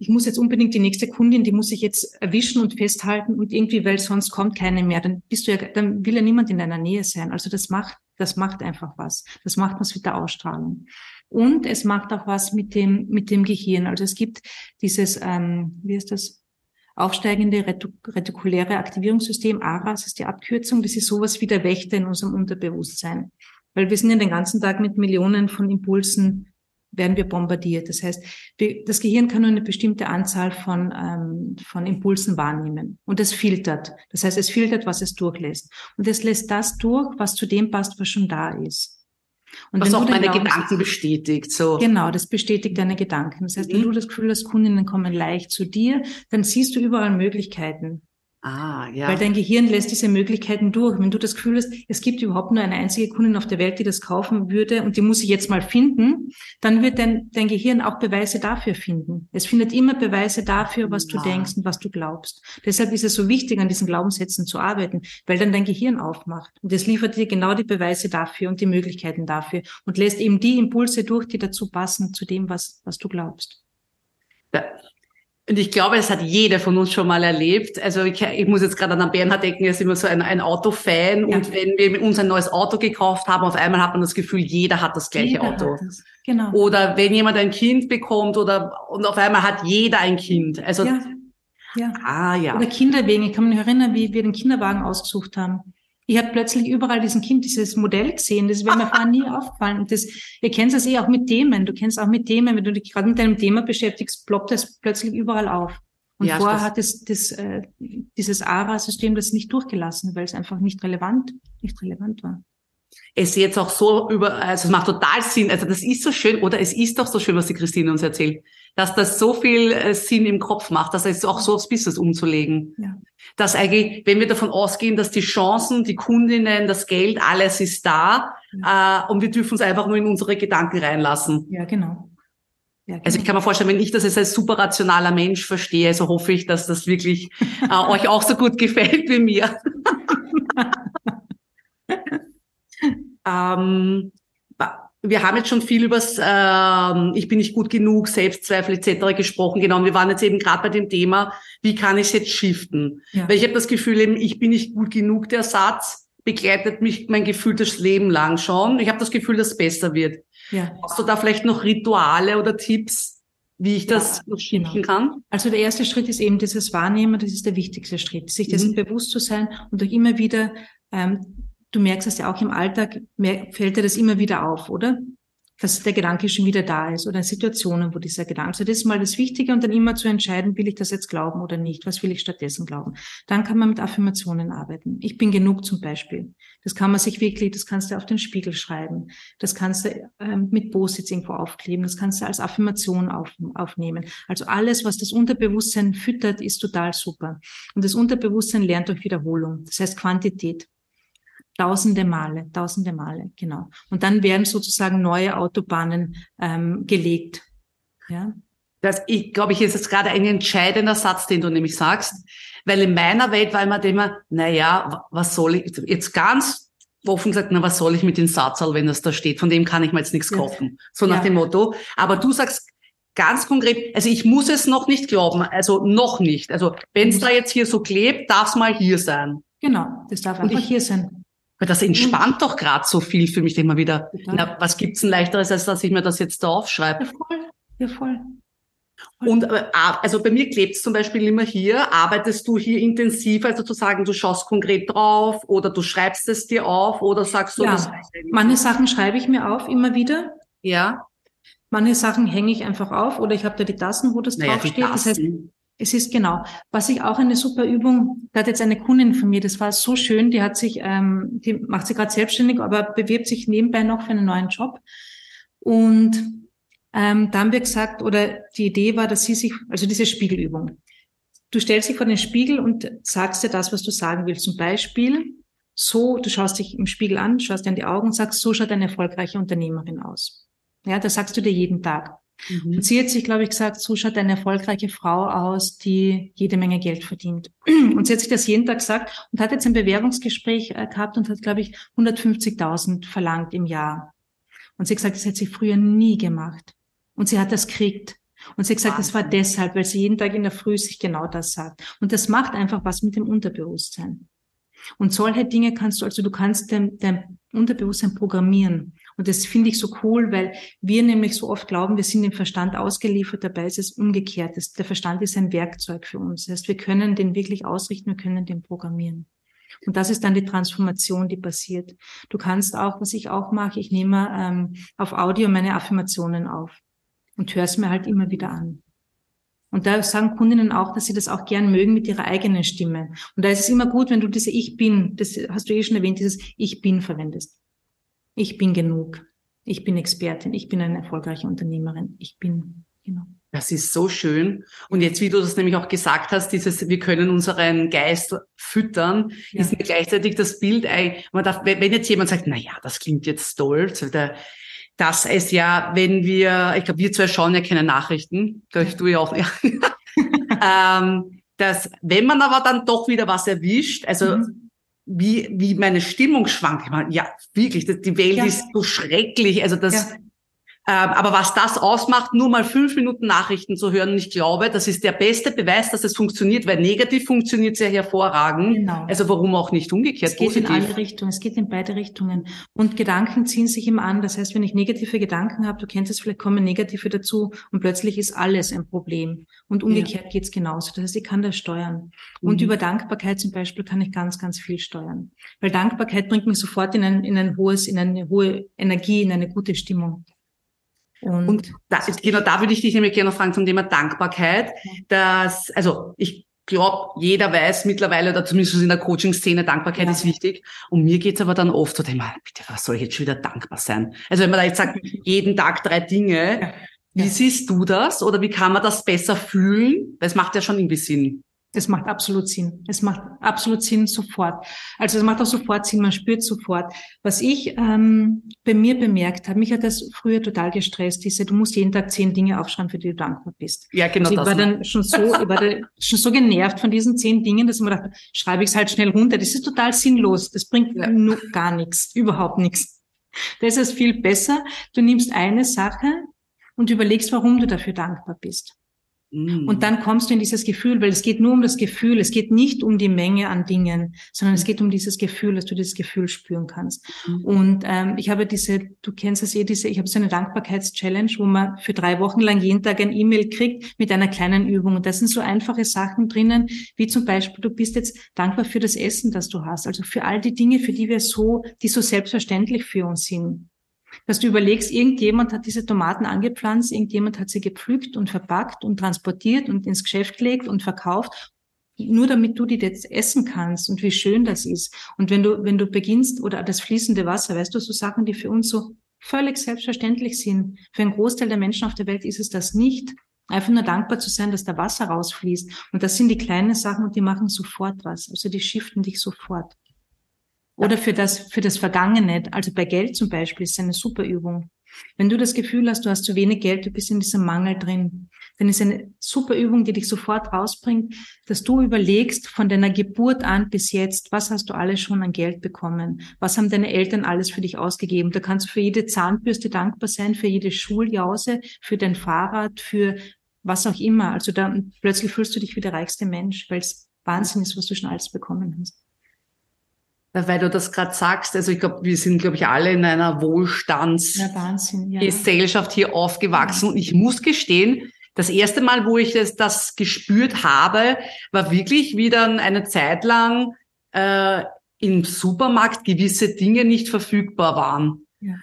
ich muss jetzt unbedingt die nächste Kundin, die muss ich jetzt erwischen und festhalten und irgendwie, weil sonst kommt keine mehr. Dann bist du ja, dann will ja niemand in deiner Nähe sein. Also das macht, das macht einfach was. Das macht was mit der Ausstrahlung. Und es macht auch was mit dem, mit dem Gehirn. Also es gibt dieses, ähm, wie ist das? Aufsteigende retikuläre Aktivierungssystem, ARAS ist die Abkürzung. Das ist sowas wie der Wächter in unserem Unterbewusstsein. Weil wir sind ja den ganzen Tag mit Millionen von Impulsen werden wir bombardiert. Das heißt, wir, das Gehirn kann nur eine bestimmte Anzahl von, ähm, von Impulsen wahrnehmen und es filtert. Das heißt, es filtert, was es durchlässt. Und es lässt das durch, was zu dem passt, was schon da ist. Und Was auch meine glaubst, Gedanken bestätigt. So. Genau, das bestätigt deine Gedanken. Das heißt, mhm. wenn du das Gefühl hast, Kundinnen kommen leicht zu dir, dann siehst du überall Möglichkeiten. Ah, ja. Weil dein Gehirn lässt diese Möglichkeiten durch. Wenn du das Gefühl hast, es gibt überhaupt nur eine einzige Kundin auf der Welt, die das kaufen würde und die muss ich jetzt mal finden, dann wird dein, dein Gehirn auch Beweise dafür finden. Es findet immer Beweise dafür, was du ja. denkst und was du glaubst. Deshalb ist es so wichtig, an diesen Glaubenssätzen zu arbeiten, weil dann dein Gehirn aufmacht. Und es liefert dir genau die Beweise dafür und die Möglichkeiten dafür und lässt eben die Impulse durch, die dazu passen, zu dem, was, was du glaubst. Ja. Und ich glaube, es hat jeder von uns schon mal erlebt. Also ich, ich muss jetzt gerade an Bernhard denken, er ist immer so ein, ein Autofan. Ja. Und wenn wir uns ein neues Auto gekauft haben, auf einmal hat man das Gefühl, jeder hat das gleiche jeder Auto. Genau. Oder wenn jemand ein Kind bekommt oder und auf einmal hat jeder ein Kind. Also ja. Ja. Ah, ja. Oder Kinderwegen. Ich kann mich erinnern, wie wir den Kinderwagen ausgesucht haben. Ich habe plötzlich überall diesen Kind, dieses Modell gesehen. Das wäre mir vorher nie aufgefallen. Und das, ihr kennt das eh auch mit Themen. Du kennst auch mit Themen, wenn du dich gerade mit deinem Thema beschäftigst, ploppt das plötzlich überall auf. Und ja, vorher hat es das, äh, dieses ARA-System das nicht durchgelassen, weil es einfach nicht relevant, nicht relevant war es jetzt auch so über, also es macht total Sinn, also das ist so schön, oder es ist doch so schön, was die Christine uns erzählt, dass das so viel äh, Sinn im Kopf macht, dass es auch so aufs Business umzulegen. Ja. Dass eigentlich, wenn wir davon ausgehen, dass die Chancen, die Kundinnen, das Geld, alles ist da, ja. äh, und wir dürfen es einfach nur in unsere Gedanken reinlassen. Ja, genau. Ja, genau. Also ich kann mir vorstellen, wenn ich das als ein super rationaler Mensch verstehe, so hoffe ich, dass das wirklich äh, euch auch so gut gefällt wie mir. Ähm, wir haben jetzt schon viel übers ähm, Ich bin nicht gut genug, Selbstzweifel etc. gesprochen. Genau, wir waren jetzt eben gerade bei dem Thema, wie kann ich es jetzt shiften? Ja. Weil ich habe das Gefühl, eben, ich bin nicht gut genug, der Satz begleitet mich mein Gefühl das Leben lang schon. Ich habe das Gefühl, dass es besser wird. Ja. Hast du da vielleicht noch Rituale oder Tipps, wie ich das ja, noch shiften genau. kann? Also der erste Schritt ist eben dieses Wahrnehmen, das ist der wichtigste Schritt, sich dessen mhm. bewusst zu sein und auch immer wieder ähm, du merkst es ja auch im Alltag, fällt dir das immer wieder auf, oder? Dass der Gedanke schon wieder da ist oder in Situationen, wo dieser Gedanke, also das ist mal das Wichtige und dann immer zu entscheiden, will ich das jetzt glauben oder nicht? Was will ich stattdessen glauben? Dann kann man mit Affirmationen arbeiten. Ich bin genug zum Beispiel. Das kann man sich wirklich, das kannst du auf den Spiegel schreiben. Das kannst du ähm, mit Post-its irgendwo aufkleben. Das kannst du als Affirmation auf, aufnehmen. Also alles, was das Unterbewusstsein füttert, ist total super. Und das Unterbewusstsein lernt durch Wiederholung. Das heißt Quantität. Tausende Male, tausende Male, genau. Und dann werden sozusagen neue Autobahnen ähm, gelegt. Ja. Das, ich glaube, ich ist jetzt gerade ein entscheidender Satz, den du nämlich sagst, weil in meiner Welt war immer immer, na ja, was soll ich jetzt ganz offen gesagt, na was soll ich mit dem Satzal, wenn das da steht? Von dem kann ich mir jetzt nichts kaufen. So nach ja. dem Motto. Aber du sagst ganz konkret, also ich muss es noch nicht glauben, also noch nicht. Also wenn es da jetzt hier so klebt, darf es mal hier sein. Genau, das darf einfach ich, hier sein. Weil das entspannt doch gerade so viel für mich immer wieder. Na, was gibt's denn leichteres, als dass ich mir das jetzt da aufschreibe? Ja, voll. Ja, voll. Und äh, also bei mir klebt es zum Beispiel immer hier. Arbeitest du hier intensiv, also zu sagen, du schaust konkret drauf oder du schreibst es dir auf oder sagst du, ja. Manche Sachen schreibe ich mir auf immer wieder. Ja. Manche Sachen hänge ich einfach auf oder ich habe da die Tassen, wo das naja, draufsteht. Das heißt, es ist genau. Was ich auch eine super Übung, da hat jetzt eine Kundin von mir, das war so schön, die hat sich, ähm, die macht sich gerade selbstständig, aber bewirbt sich nebenbei noch für einen neuen Job. Und ähm, da haben wir gesagt, oder die Idee war, dass sie sich, also diese Spiegelübung. Du stellst dich vor den Spiegel und sagst dir das, was du sagen willst. Zum Beispiel, so, du schaust dich im Spiegel an, schaust dir in die Augen und sagst, so schaut eine erfolgreiche Unternehmerin aus. Ja, das sagst du dir jeden Tag. Mhm. Und sie hat sich, glaube ich, gesagt, so schaut eine erfolgreiche Frau aus, die jede Menge Geld verdient. Und sie hat sich das jeden Tag gesagt und hat jetzt ein Bewerbungsgespräch äh, gehabt und hat, glaube ich, 150.000 verlangt im Jahr. Und sie hat gesagt, das hätte sie früher nie gemacht. Und sie hat das kriegt. Und sie hat gesagt, Wahnsinn. das war deshalb, weil sie jeden Tag in der Früh sich genau das sagt. Und das macht einfach was mit dem Unterbewusstsein. Und solche Dinge kannst du, also du kannst dein, dein Unterbewusstsein programmieren. Und das finde ich so cool, weil wir nämlich so oft glauben, wir sind dem Verstand ausgeliefert, dabei ist es umgekehrt. Der Verstand ist ein Werkzeug für uns. Das heißt, wir können den wirklich ausrichten, wir können den programmieren. Und das ist dann die Transformation, die passiert. Du kannst auch, was ich auch mache, ich nehme ähm, auf Audio meine Affirmationen auf und höre es mir halt immer wieder an. Und da sagen Kundinnen auch, dass sie das auch gern mögen mit ihrer eigenen Stimme. Und da ist es immer gut, wenn du diese Ich bin, das hast du eh schon erwähnt, dieses Ich bin verwendest. Ich bin genug. Ich bin Expertin. Ich bin eine erfolgreiche Unternehmerin. Ich bin, genau. Das ist so schön. Und jetzt, wie du das nämlich auch gesagt hast, dieses, wir können unseren Geist füttern, ja. ist mir gleichzeitig das Bild, man darf, wenn jetzt jemand sagt, na ja, das klingt jetzt toll, dass es ja, wenn wir, ich glaube, wir zwei schauen ja keine Nachrichten, glaube ich, du ja auch, ja. ähm, dass, wenn man aber dann doch wieder was erwischt, also mhm wie, wie meine Stimmung schwankt. Ich meine, ja, wirklich, die Welt ja. ist so schrecklich. Also das, ja. Ähm, aber was das ausmacht, nur mal fünf Minuten Nachrichten zu hören, ich glaube, das ist der beste Beweis, dass es funktioniert, weil negativ funktioniert sehr hervorragend. Genau. Also warum auch nicht umgekehrt? Es geht positiv. in alle Richtungen, es geht in beide Richtungen. Und Gedanken ziehen sich immer an. Das heißt, wenn ich negative Gedanken habe, du kennst es, vielleicht kommen negative dazu und plötzlich ist alles ein Problem. Und umgekehrt ja. geht's genauso. Das heißt, ich kann das steuern. Mhm. Und über Dankbarkeit zum Beispiel kann ich ganz, ganz viel steuern. Weil Dankbarkeit bringt mich sofort in ein, in ein hohes, in eine hohe Energie, in eine gute Stimmung. Und, und da, genau da würde ich dich nämlich gerne noch fragen zum Thema Dankbarkeit, dass, also ich glaube, jeder weiß mittlerweile, oder zumindest in der Coaching-Szene, Dankbarkeit ja. ist wichtig. Und mir geht's aber dann oft so, Thema, bitte, was soll ich jetzt schon wieder dankbar sein? Also wenn man da jetzt sagt, jeden Tag drei Dinge, ja. wie siehst du das? Oder wie kann man das besser fühlen? Das macht ja schon irgendwie Sinn. Es macht absolut Sinn. Es macht absolut Sinn sofort. Also es macht auch sofort Sinn, man spürt sofort. Was ich ähm, bei mir bemerkt habe, mich hat das früher total gestresst, diese, du musst jeden Tag zehn Dinge aufschreiben, für die du dankbar bist. Ja, genau. Also ich war dann schon so, ich war dann schon so genervt von diesen zehn Dingen, dass ich mir dachte, schreibe ich es halt schnell runter. Das ist total sinnlos. Das bringt ja. nur gar nichts, überhaupt nichts. Das ist viel besser. Du nimmst eine Sache und überlegst, warum du dafür dankbar bist. Mm. Und dann kommst du in dieses Gefühl, weil es geht nur um das Gefühl, es geht nicht um die Menge an Dingen, sondern es geht um dieses Gefühl, dass du dieses Gefühl spüren kannst. Mhm. Und ähm, ich habe diese, du kennst es eh, diese, ich habe so eine Dankbarkeitschallenge, wo man für drei Wochen lang jeden Tag ein E-Mail kriegt mit einer kleinen Übung. Und da sind so einfache Sachen drinnen, wie zum Beispiel, du bist jetzt dankbar für das Essen, das du hast, also für all die Dinge, für die wir so, die so selbstverständlich für uns sind dass du überlegst, irgendjemand hat diese Tomaten angepflanzt, irgendjemand hat sie gepflückt und verpackt und transportiert und ins Geschäft gelegt und verkauft, nur damit du die jetzt essen kannst und wie schön das ist. Und wenn du, wenn du beginnst oder das fließende Wasser, weißt du, so Sachen, die für uns so völlig selbstverständlich sind. Für einen Großteil der Menschen auf der Welt ist es das nicht. Einfach nur dankbar zu sein, dass da Wasser rausfließt. Und das sind die kleinen Sachen und die machen sofort was. Also die shiften dich sofort. Oder für das, für das Vergangene, also bei Geld zum Beispiel, ist eine super Übung. Wenn du das Gefühl hast, du hast zu wenig Geld, du bist in diesem Mangel drin, dann ist eine super Übung, die dich sofort rausbringt, dass du überlegst von deiner Geburt an bis jetzt, was hast du alles schon an Geld bekommen? Was haben deine Eltern alles für dich ausgegeben? Da kannst du für jede Zahnbürste dankbar sein, für jede Schuljause, für dein Fahrrad, für was auch immer. Also dann plötzlich fühlst du dich wie der reichste Mensch, weil es Wahnsinn ist, was du schon alles bekommen hast. Weil du das gerade sagst, also ich glaube, wir sind, glaube ich, alle in einer Wohlstandsgesellschaft ja, hier aufgewachsen. Ja. Und ich muss gestehen, das erste Mal, wo ich das, das gespürt habe, war wirklich wie dann eine Zeit lang äh, im Supermarkt gewisse Dinge nicht verfügbar waren. Ja.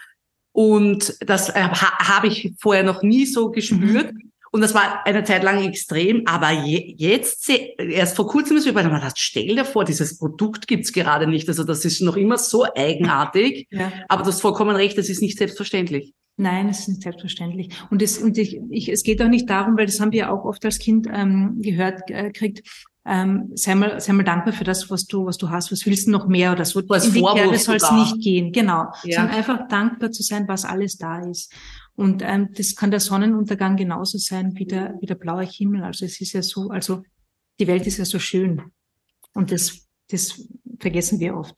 Und das äh, ha, habe ich vorher noch nie so gespürt. Mhm. Und das war eine Zeit lang extrem, aber je, jetzt, erst vor kurzem ist mir bei gedacht, stell dir vor, dieses Produkt gibt's gerade nicht. Also das ist noch immer so eigenartig. Ja. Aber du hast vollkommen recht, das ist nicht selbstverständlich. Nein, es ist nicht selbstverständlich. Und, es, und ich, ich, es geht auch nicht darum, weil das haben wir auch oft als Kind ähm, gehört, äh, kriegt, ähm, sei mal, sei mal dankbar für das, was du, was du hast. Was willst du noch mehr oder so? Was In die Kerbe soll es nicht gehen. Genau. Ja. Sondern einfach dankbar zu sein, was alles da ist. Und ähm, das kann der Sonnenuntergang genauso sein wie der, wie der blaue Himmel. Also es ist ja so, also die Welt ist ja so schön. Und das, das vergessen wir oft.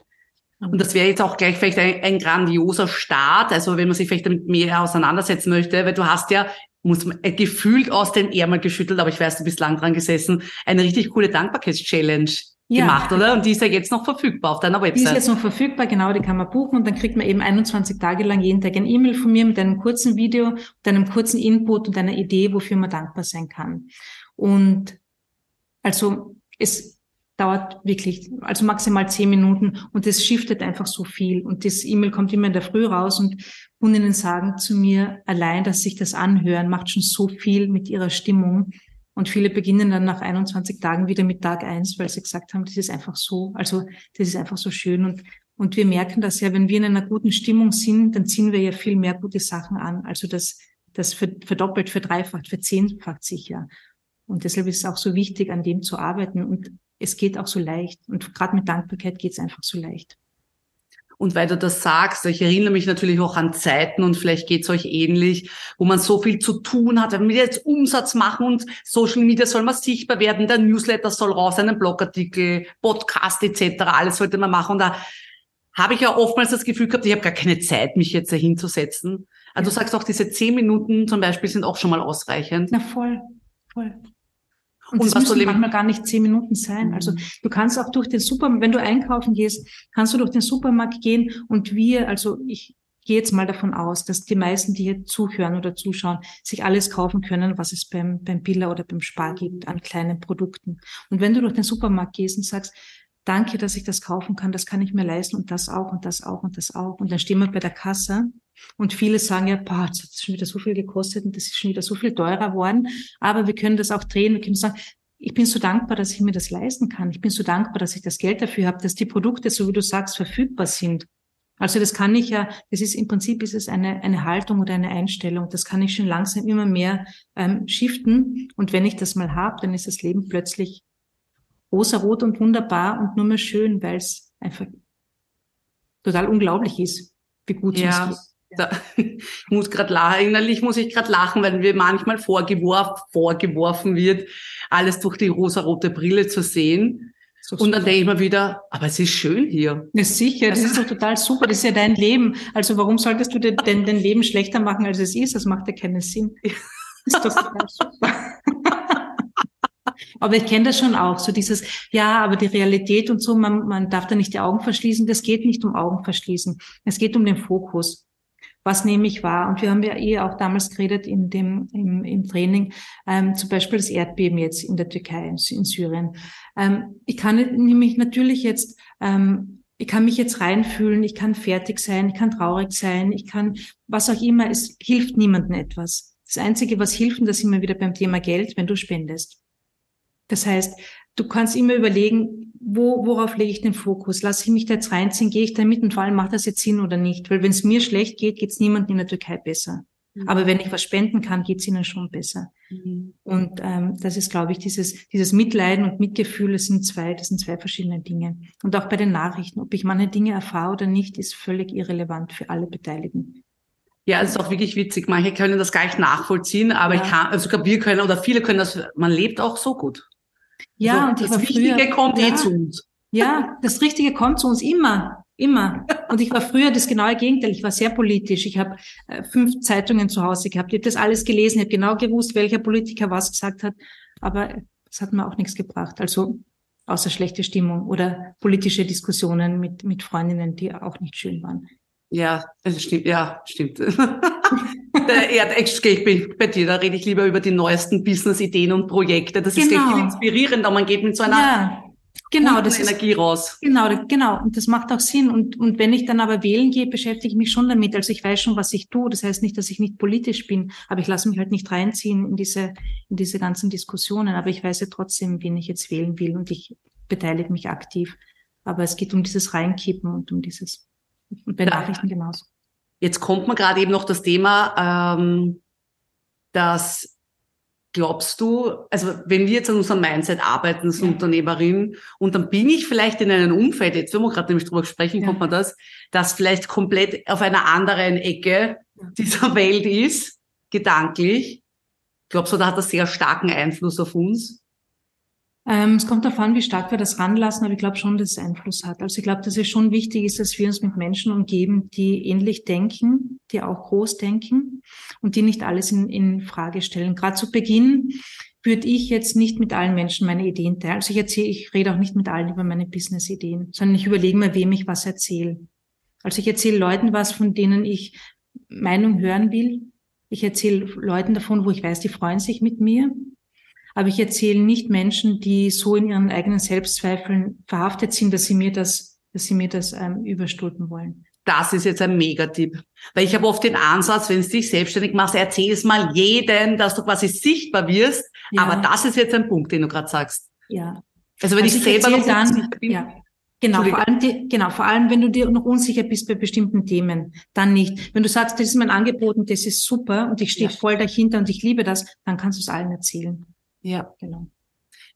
Und das wäre jetzt auch gleich vielleicht ein, ein grandioser Start, also wenn man sich vielleicht damit mehr auseinandersetzen möchte, weil du hast ja muss man äh, gefühlt aus den Ärmel geschüttelt, aber ich weiß, du bist lang dran gesessen, eine richtig coole Dankbarkeitschallenge ja. gemacht, oder? Und die ist ja jetzt noch verfügbar auf deiner Website. Die ist jetzt noch verfügbar, genau, die kann man buchen und dann kriegt man eben 21 Tage lang jeden Tag ein E-Mail von mir mit einem kurzen Video, mit einem kurzen Input und einer Idee, wofür man dankbar sein kann. Und also es dauert wirklich, also maximal zehn Minuten und es shiftet einfach so viel. Und das E-Mail kommt immer in der Früh raus und Kundinnen sagen zu mir, allein, dass sich das anhören, macht schon so viel mit ihrer Stimmung. Und viele beginnen dann nach 21 Tagen wieder mit Tag eins, weil sie gesagt haben, das ist einfach so, also das ist einfach so schön. Und, und wir merken das ja, wenn wir in einer guten Stimmung sind, dann ziehen wir ja viel mehr gute Sachen an. Also das, das verdoppelt, verdreifacht, verzehnfacht sich ja. Und deshalb ist es auch so wichtig, an dem zu arbeiten. Und es geht auch so leicht. Und gerade mit Dankbarkeit geht es einfach so leicht. Und weil du das sagst, ich erinnere mich natürlich auch an Zeiten und vielleicht geht es euch ähnlich, wo man so viel zu tun hat, wenn wir jetzt Umsatz machen und Social Media soll man sichtbar werden, der Newsletter soll raus, einen Blogartikel, Podcast etc., alles sollte man machen. Und da habe ich ja oftmals das Gefühl gehabt, ich habe gar keine Zeit, mich jetzt dahinzusetzen. Also du sagst auch, diese zehn Minuten zum Beispiel sind auch schon mal ausreichend. Na voll, voll. Und, und das müssen manchmal gar nicht zehn Minuten sein. Also mhm. du kannst auch durch den Supermarkt, wenn du einkaufen gehst, kannst du durch den Supermarkt gehen und wir, also ich gehe jetzt mal davon aus, dass die meisten, die hier zuhören oder zuschauen, sich alles kaufen können, was es beim, beim Billa oder beim Spar gibt an kleinen Produkten. Und wenn du durch den Supermarkt gehst und sagst, danke, dass ich das kaufen kann, das kann ich mir leisten und das auch und das auch und das auch. Und dann stehen wir bei der Kasse und viele sagen ja, boah, das hat schon wieder so viel gekostet und das ist schon wieder so viel teurer geworden. Aber wir können das auch drehen. Wir können sagen, ich bin so dankbar, dass ich mir das leisten kann. Ich bin so dankbar, dass ich das Geld dafür habe, dass die Produkte, so wie du sagst, verfügbar sind. Also das kann ich ja, das ist im Prinzip ist es eine, eine Haltung oder eine Einstellung. Das kann ich schon langsam immer mehr ähm, shiften. Und wenn ich das mal habe, dann ist das Leben plötzlich rosarot und wunderbar und nur mehr schön, weil es einfach total unglaublich ist, wie gut es ja. geht. Da, ich muss gerade lachen, innerlich muss ich gerade lachen, weil mir manchmal vorgeworfen, vorgeworfen wird, alles durch die rosarote Brille zu sehen. So und dann denke ich mir wieder, aber es ist schön hier. Ja, sicher, das ist doch total super, das ist ja dein Leben. Also warum solltest du denn dein Leben schlechter machen, als es ist? Das macht ja keinen Sinn. Das ist doch total super. Aber ich kenne das schon auch, so dieses, ja, aber die Realität und so, man, man darf da nicht die Augen verschließen. Das geht nicht um Augen verschließen. Es geht um den Fokus. Was nehme ich wahr? Und wir haben ja eh auch damals geredet in dem, im, im Training, ähm, zum Beispiel das Erdbeben jetzt in der Türkei, in, Syrien. Ähm, ich kann nämlich natürlich jetzt, ähm, ich kann mich jetzt reinfühlen, ich kann fertig sein, ich kann traurig sein, ich kann, was auch immer, es hilft niemandem etwas. Das Einzige, was hilft, und da sind wir wieder beim Thema Geld, wenn du spendest. Das heißt, du kannst immer überlegen, wo, worauf lege ich den Fokus? Lasse ich mich da jetzt reinziehen? Gehe ich da mit? Und vor allem, macht das jetzt Sinn oder nicht? Weil wenn es mir schlecht geht, geht es niemandem in der Türkei besser. Mhm. Aber wenn ich was spenden kann, geht es ihnen schon besser. Mhm. Und ähm, das ist, glaube ich, dieses, dieses Mitleiden und Mitgefühl, das sind zwei, das sind zwei verschiedene Dinge. Und auch bei den Nachrichten, ob ich meine Dinge erfahre oder nicht, ist völlig irrelevant für alle Beteiligten. Ja, es ist auch wirklich witzig. Manche können das gar nicht nachvollziehen, aber ja. ich kann, also wir können oder viele können das, man lebt auch so gut. Ja, so, und ich das war Richtige früher, kommt ja, eh zu uns. Ja, das Richtige kommt zu uns immer, immer. Und ich war früher das genaue Gegenteil. Ich war sehr politisch. Ich habe äh, fünf Zeitungen zu Hause gehabt. Ich habe das alles gelesen. Ich habe genau gewusst, welcher Politiker was gesagt hat. Aber es hat mir auch nichts gebracht. Also außer schlechte Stimmung oder politische Diskussionen mit, mit Freundinnen, die auch nicht schön waren. Ja, stimmt, ja, stimmt. ja, echt, ich bin bei dir, da rede ich lieber über die neuesten Business-Ideen und Projekte. Das genau. ist viel inspirierender. Man geht mit so einer ja, genau, das Energie ist, raus. Genau, genau. Und das macht auch Sinn. Und, und wenn ich dann aber wählen gehe, beschäftige ich mich schon damit. Also ich weiß schon, was ich tue. Das heißt nicht, dass ich nicht politisch bin, aber ich lasse mich halt nicht reinziehen in diese, in diese ganzen Diskussionen. Aber ich weiß ja trotzdem, wen ich jetzt wählen will und ich beteilige mich aktiv. Aber es geht um dieses Reinkippen und um dieses und bei Nachrichten genauso. Jetzt kommt mir gerade eben noch das Thema, ähm, dass glaubst du, also wenn wir jetzt an unserem Mindset arbeiten als ja. Unternehmerin und dann bin ich vielleicht in einem Umfeld, jetzt wenn wir gerade nämlich drüber sprechen, ja. kommt man das, das vielleicht komplett auf einer anderen Ecke dieser Welt ist, gedanklich. Glaubst du, da hat das sehr starken Einfluss auf uns? Ähm, es kommt darauf an, wie stark wir das ranlassen, aber ich glaube schon, dass es Einfluss hat. Also ich glaube, dass es schon wichtig ist, dass wir uns mit Menschen umgeben, die ähnlich denken, die auch groß denken und die nicht alles in, in Frage stellen. Gerade zu Beginn würde ich jetzt nicht mit allen Menschen meine Ideen teilen. Also ich erzähle, ich rede auch nicht mit allen über meine Business-Ideen, sondern ich überlege mir, wem ich was erzähle. Also ich erzähle Leuten was, von denen ich Meinung hören will. Ich erzähle Leuten davon, wo ich weiß, die freuen sich mit mir. Aber ich erzähle nicht Menschen, die so in ihren eigenen Selbstzweifeln verhaftet sind, dass sie mir das, dass sie mir das ähm, überstülpen wollen. Das ist jetzt ein Megatipp. Weil ich habe oft den Ansatz, wenn du dich selbstständig machst, erzähl es mal jedem, dass du quasi sichtbar wirst. Ja. Aber das ist jetzt ein Punkt, den du gerade sagst. Ja. Also wenn also ich, ich selber noch dann, bin, ja. Genau, vor allem, die, genau, vor allem, wenn du dir noch unsicher bist bei bestimmten Themen, dann nicht. Wenn du sagst, das ist mein Angebot und das ist super und ich stehe ja. voll dahinter und ich liebe das, dann kannst du es allen erzählen. Ja, genau.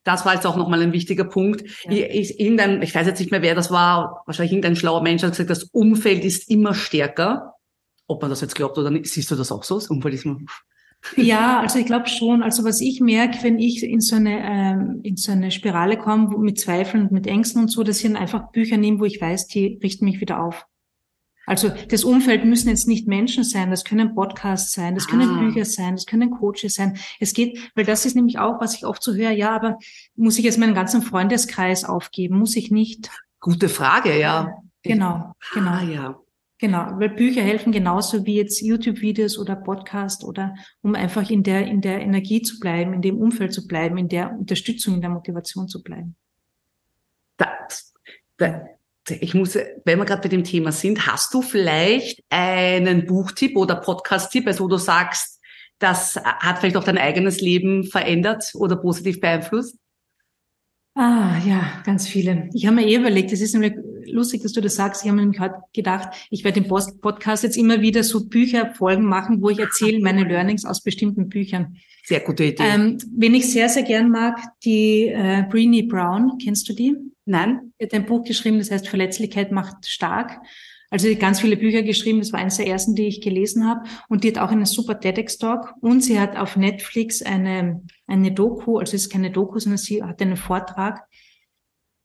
Das war jetzt auch nochmal ein wichtiger Punkt. Ja. Ich, irgendein, ich weiß jetzt nicht mehr, wer das war, wahrscheinlich irgendein schlauer Mensch hat gesagt, das Umfeld ist immer stärker. Ob man das jetzt glaubt oder nicht, siehst du das auch so? Das Umfeld ist immer ja, also ich glaube schon. Also was ich merke, wenn ich in so eine ähm, in so eine Spirale komme mit Zweifeln und mit Ängsten und so, dass ich dann einfach Bücher nehme, wo ich weiß, die richten mich wieder auf. Also das Umfeld müssen jetzt nicht Menschen sein, das können Podcasts sein, das können ah. Bücher sein, das können Coaches sein. Es geht, weil das ist nämlich auch, was ich oft so höre, ja, aber muss ich jetzt meinen ganzen Freundeskreis aufgeben? Muss ich nicht? Gute Frage, ja. Genau, genau. Ah, ja. Genau, weil Bücher helfen genauso wie jetzt YouTube-Videos oder Podcast oder um einfach in der, in der Energie zu bleiben, in dem Umfeld zu bleiben, in der Unterstützung, in der Motivation zu bleiben. Das, das ich muss, wenn wir gerade bei dem Thema sind, hast du vielleicht einen Buchtipp oder Podcast-Tipp, also wo du sagst, das hat vielleicht auch dein eigenes Leben verändert oder positiv beeinflusst? Ah, ja, ganz viele. Ich habe mir eh überlegt, es ist nämlich lustig, dass du das sagst. Ich habe mir nämlich heute gedacht, ich werde im Podcast jetzt immer wieder so Bücherfolgen machen, wo ich erzähle meine Learnings aus bestimmten Büchern. Sehr gute Idee. Ähm, wen ich sehr, sehr gern mag, die äh, Breenie Brown. Kennst du die? Nein. Sie hat ein Buch geschrieben, das heißt Verletzlichkeit macht stark. Also ganz viele Bücher geschrieben, das war eines der ersten, die ich gelesen habe. Und die hat auch einen super TEDx-Talk. Und sie hat auf Netflix eine, eine Doku, also es ist keine Doku, sondern sie hat einen Vortrag.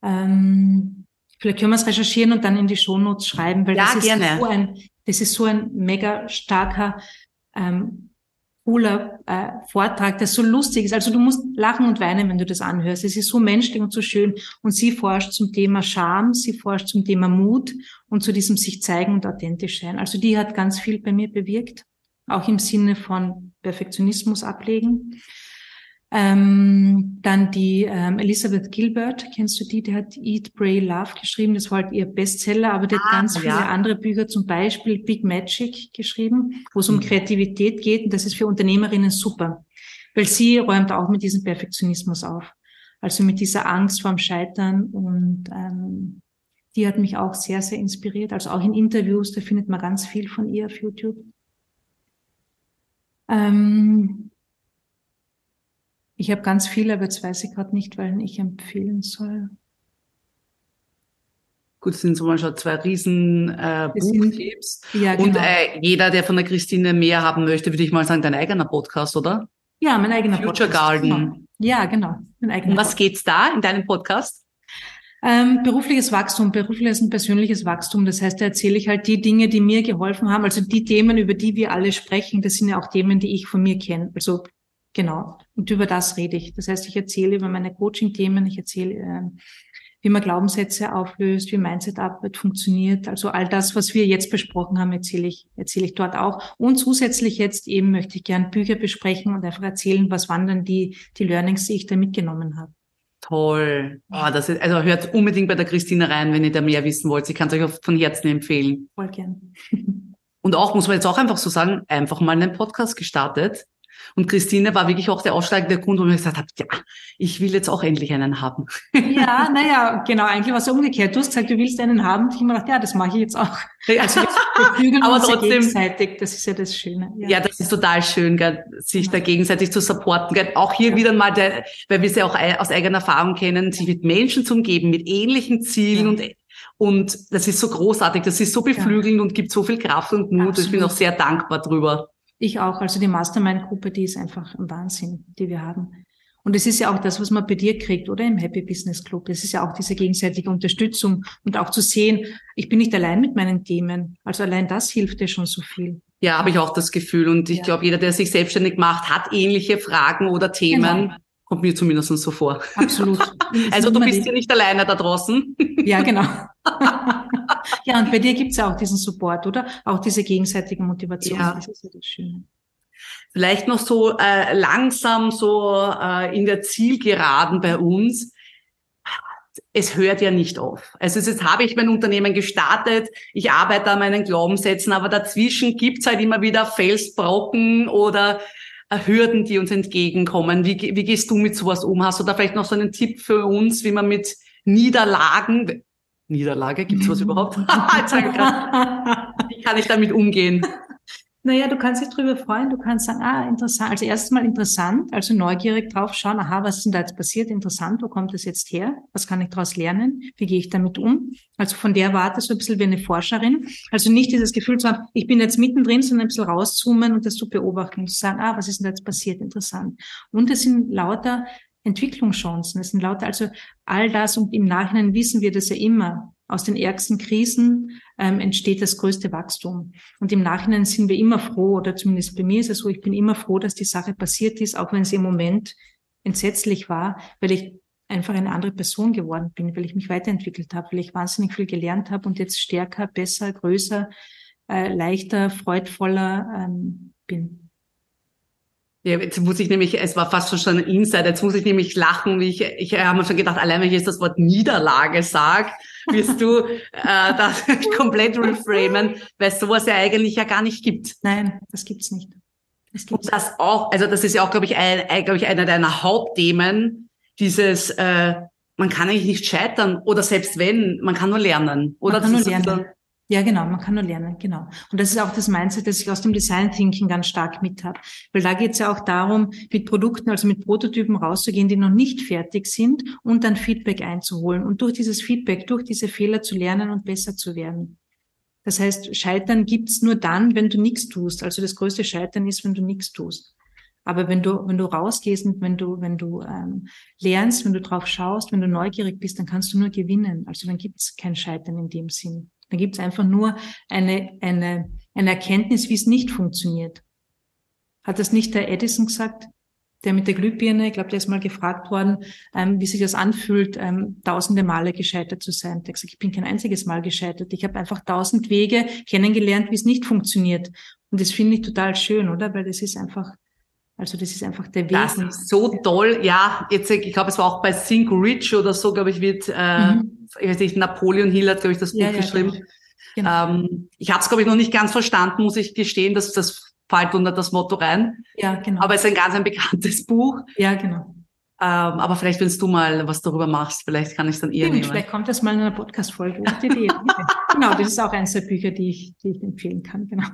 Ähm, vielleicht können wir es recherchieren und dann in die Shownotes schreiben, weil ja, das, ist gerne. so ein, das ist so ein mega starker ähm, cooler äh, Vortrag, der so lustig ist. Also du musst lachen und weinen, wenn du das anhörst. Es ist so menschlich und so schön. Und sie forscht zum Thema Scham, sie forscht zum Thema Mut und zu diesem sich zeigen und authentisch sein. Also die hat ganz viel bei mir bewirkt, auch im Sinne von Perfektionismus ablegen. Ähm, dann die ähm, Elizabeth Gilbert, kennst du die? Die hat Eat, Pray, Love geschrieben. Das war halt ihr Bestseller, aber die ah, hat ganz viele ja. andere Bücher, zum Beispiel Big Magic geschrieben, wo es um mhm. Kreativität geht. Und das ist für Unternehmerinnen super, weil sie räumt auch mit diesem Perfektionismus auf. Also mit dieser Angst vorm Scheitern und ähm, die hat mich auch sehr, sehr inspiriert. Also auch in Interviews, da findet man ganz viel von ihr auf YouTube. Ähm, ich habe ganz viele, aber jetzt weiß ich gerade nicht, weil ich empfehlen soll. Gut, sind so mal schon zwei riesen äh, Buchtipps. Ja, genau. Und äh, jeder, der von der Christine mehr haben möchte, würde ich mal sagen, dein eigener Podcast, oder? Ja, mein eigener Future Podcast. Garden. Genau. Ja, genau. Mein eigener und was geht's da in deinem Podcast? Ähm, berufliches Wachstum, berufliches und persönliches Wachstum. Das heißt, da erzähle ich halt die Dinge, die mir geholfen haben. Also die Themen, über die wir alle sprechen, das sind ja auch Themen, die ich von mir kenne. Also Genau. Und über das rede ich. Das heißt, ich erzähle über meine Coaching-Themen, ich erzähle, äh, wie man Glaubenssätze auflöst, wie Mindset-Arbeit funktioniert. Also all das, was wir jetzt besprochen haben, erzähle ich, erzähle ich dort auch. Und zusätzlich jetzt eben möchte ich gern Bücher besprechen und einfach erzählen, was waren dann die, die Learnings, die ich da mitgenommen habe. Toll. Oh, das ist, also hört unbedingt bei der Christine rein, wenn ihr da mehr wissen wollt. Sie kann es euch auch von Herzen empfehlen. Voll gern. Und auch, muss man jetzt auch einfach so sagen, einfach mal einen Podcast gestartet und Christine war wirklich auch der ausschlagende Grund, wo ich gesagt habe, ja, ich will jetzt auch endlich einen haben. Ja, naja, genau, eigentlich war es umgekehrt. Du hast gesagt, du willst einen haben. Ich habe mir gedacht, ja, das mache ich jetzt auch. Also wir Aber trotzdem, gegenseitig, das ist ja das Schöne. Ja, ja das ist total schön, gell, sich ja. da gegenseitig zu supporten. Gell. Auch hier ja. wieder mal, der, weil wir es ja auch aus eigener Erfahrung kennen, sich mit Menschen zu umgeben, mit ähnlichen Zielen und Und das ist so großartig, das ist so beflügelnd und gibt so viel Kraft und Mut. Absolut. Ich bin auch sehr dankbar drüber. Ich auch. Also die Mastermind-Gruppe, die ist einfach ein Wahnsinn, die wir haben. Und es ist ja auch das, was man bei dir kriegt, oder im Happy Business Club. Es ist ja auch diese gegenseitige Unterstützung und auch zu sehen, ich bin nicht allein mit meinen Themen. Also allein das hilft dir schon so viel. Ja, habe ich auch das Gefühl. Und ich ja. glaube, jeder, der sich selbstständig macht, hat ähnliche Fragen oder Themen. Genau. Kommt mir zumindest so vor. Absolut. also du bist ja nicht alleine da draußen. Ja, genau. ja, und bei dir gibt's ja auch diesen Support, oder? Auch diese gegenseitige Motivation. Ja. Das ist ja das Schöne. Vielleicht noch so äh, langsam so äh, in der Zielgeraden bei uns. Es hört ja nicht auf. Also jetzt habe ich mein Unternehmen gestartet, ich arbeite an meinen Glaubenssätzen, aber dazwischen gibt's halt immer wieder Felsbrocken oder äh, Hürden, die uns entgegenkommen. Wie, wie gehst du mit sowas um? Hast du da vielleicht noch so einen Tipp für uns, wie man mit Niederlagen, Niederlage, gibt's was überhaupt? wie kann ich damit umgehen? Naja, du kannst dich darüber freuen, du kannst sagen, ah, interessant, also erstmal interessant, also neugierig drauf schauen, aha, was ist denn da jetzt passiert, interessant, wo kommt das jetzt her, was kann ich daraus lernen, wie gehe ich damit um? Also von der Warte so ein bisschen wie eine Forscherin, also nicht dieses Gefühl zu haben, ich bin jetzt mittendrin, sondern ein bisschen rauszoomen und das zu beobachten und zu sagen, ah, was ist denn da jetzt passiert, interessant. Und es sind lauter Entwicklungschancen, es sind lauter, also all das und im Nachhinein wissen wir das ja immer, aus den ärgsten Krisen ähm, entsteht das größte Wachstum. Und im Nachhinein sind wir immer froh, oder zumindest bei mir ist es so, ich bin immer froh, dass die Sache passiert ist, auch wenn es im Moment entsetzlich war, weil ich einfach eine andere Person geworden bin, weil ich mich weiterentwickelt habe, weil ich wahnsinnig viel gelernt habe und jetzt stärker, besser, größer, äh, leichter, freudvoller ähm, bin. Ja, jetzt muss ich nämlich, es war fast schon ein Insider, jetzt muss ich nämlich lachen, wie ich, ich habe mir schon gedacht, allein wenn ich jetzt das Wort Niederlage sage, wirst du äh, das komplett reframen, weil es sowas ja eigentlich ja gar nicht gibt. Nein, das gibt's nicht. Das gibt's. Und das auch, also das ist ja auch, glaube ich, ein, glaube ich, einer deiner Hauptthemen, dieses, äh, man kann eigentlich nicht scheitern oder selbst wenn, man kann nur lernen. Oder man kann nur lernen. Ja, genau, man kann nur lernen, genau. Und das ist auch das Mindset, das ich aus dem Design Thinking ganz stark mit habe. Weil da geht es ja auch darum, mit Produkten, also mit Prototypen rauszugehen, die noch nicht fertig sind und dann Feedback einzuholen und durch dieses Feedback, durch diese Fehler zu lernen und besser zu werden. Das heißt, Scheitern gibt's nur dann, wenn du nichts tust. Also das größte Scheitern ist, wenn du nichts tust. Aber wenn du, wenn du rausgehst und wenn du, wenn du ähm, lernst, wenn du drauf schaust, wenn du neugierig bist, dann kannst du nur gewinnen. Also dann gibt's kein Scheitern in dem Sinn. Da gibt es einfach nur eine, eine, eine Erkenntnis, wie es nicht funktioniert. Hat das nicht der Edison gesagt? Der mit der Glühbirne, ich glaube, der ist mal gefragt worden, ähm, wie sich das anfühlt, ähm, tausende Male gescheitert zu sein. Der hat gesagt, ich bin kein einziges Mal gescheitert. Ich habe einfach tausend Wege kennengelernt, wie es nicht funktioniert. Und das finde ich total schön, oder? Weil das ist einfach also das ist einfach der Weg. Das ist so toll. Ja, jetzt, ich glaube, es war auch bei Think Rich oder so, glaube ich, wird, äh, mhm. ich weiß nicht, Napoleon Hill hat, glaube ich, das Buch ja, ja, geschrieben. Genau. Ähm, ich habe es, glaube ich, noch nicht ganz verstanden, muss ich gestehen, dass das fällt unter das Motto rein. Ja, genau. Aber es ist ein ganz ein bekanntes Buch. Ja, genau. Ähm, aber vielleicht, wenn du mal was darüber machst, vielleicht kann ich dann eher nehmen. Vielleicht kommt das mal in einer Podcast-Folge. genau, das ist auch eins der Bücher, die ich, die ich empfehlen kann. Genau.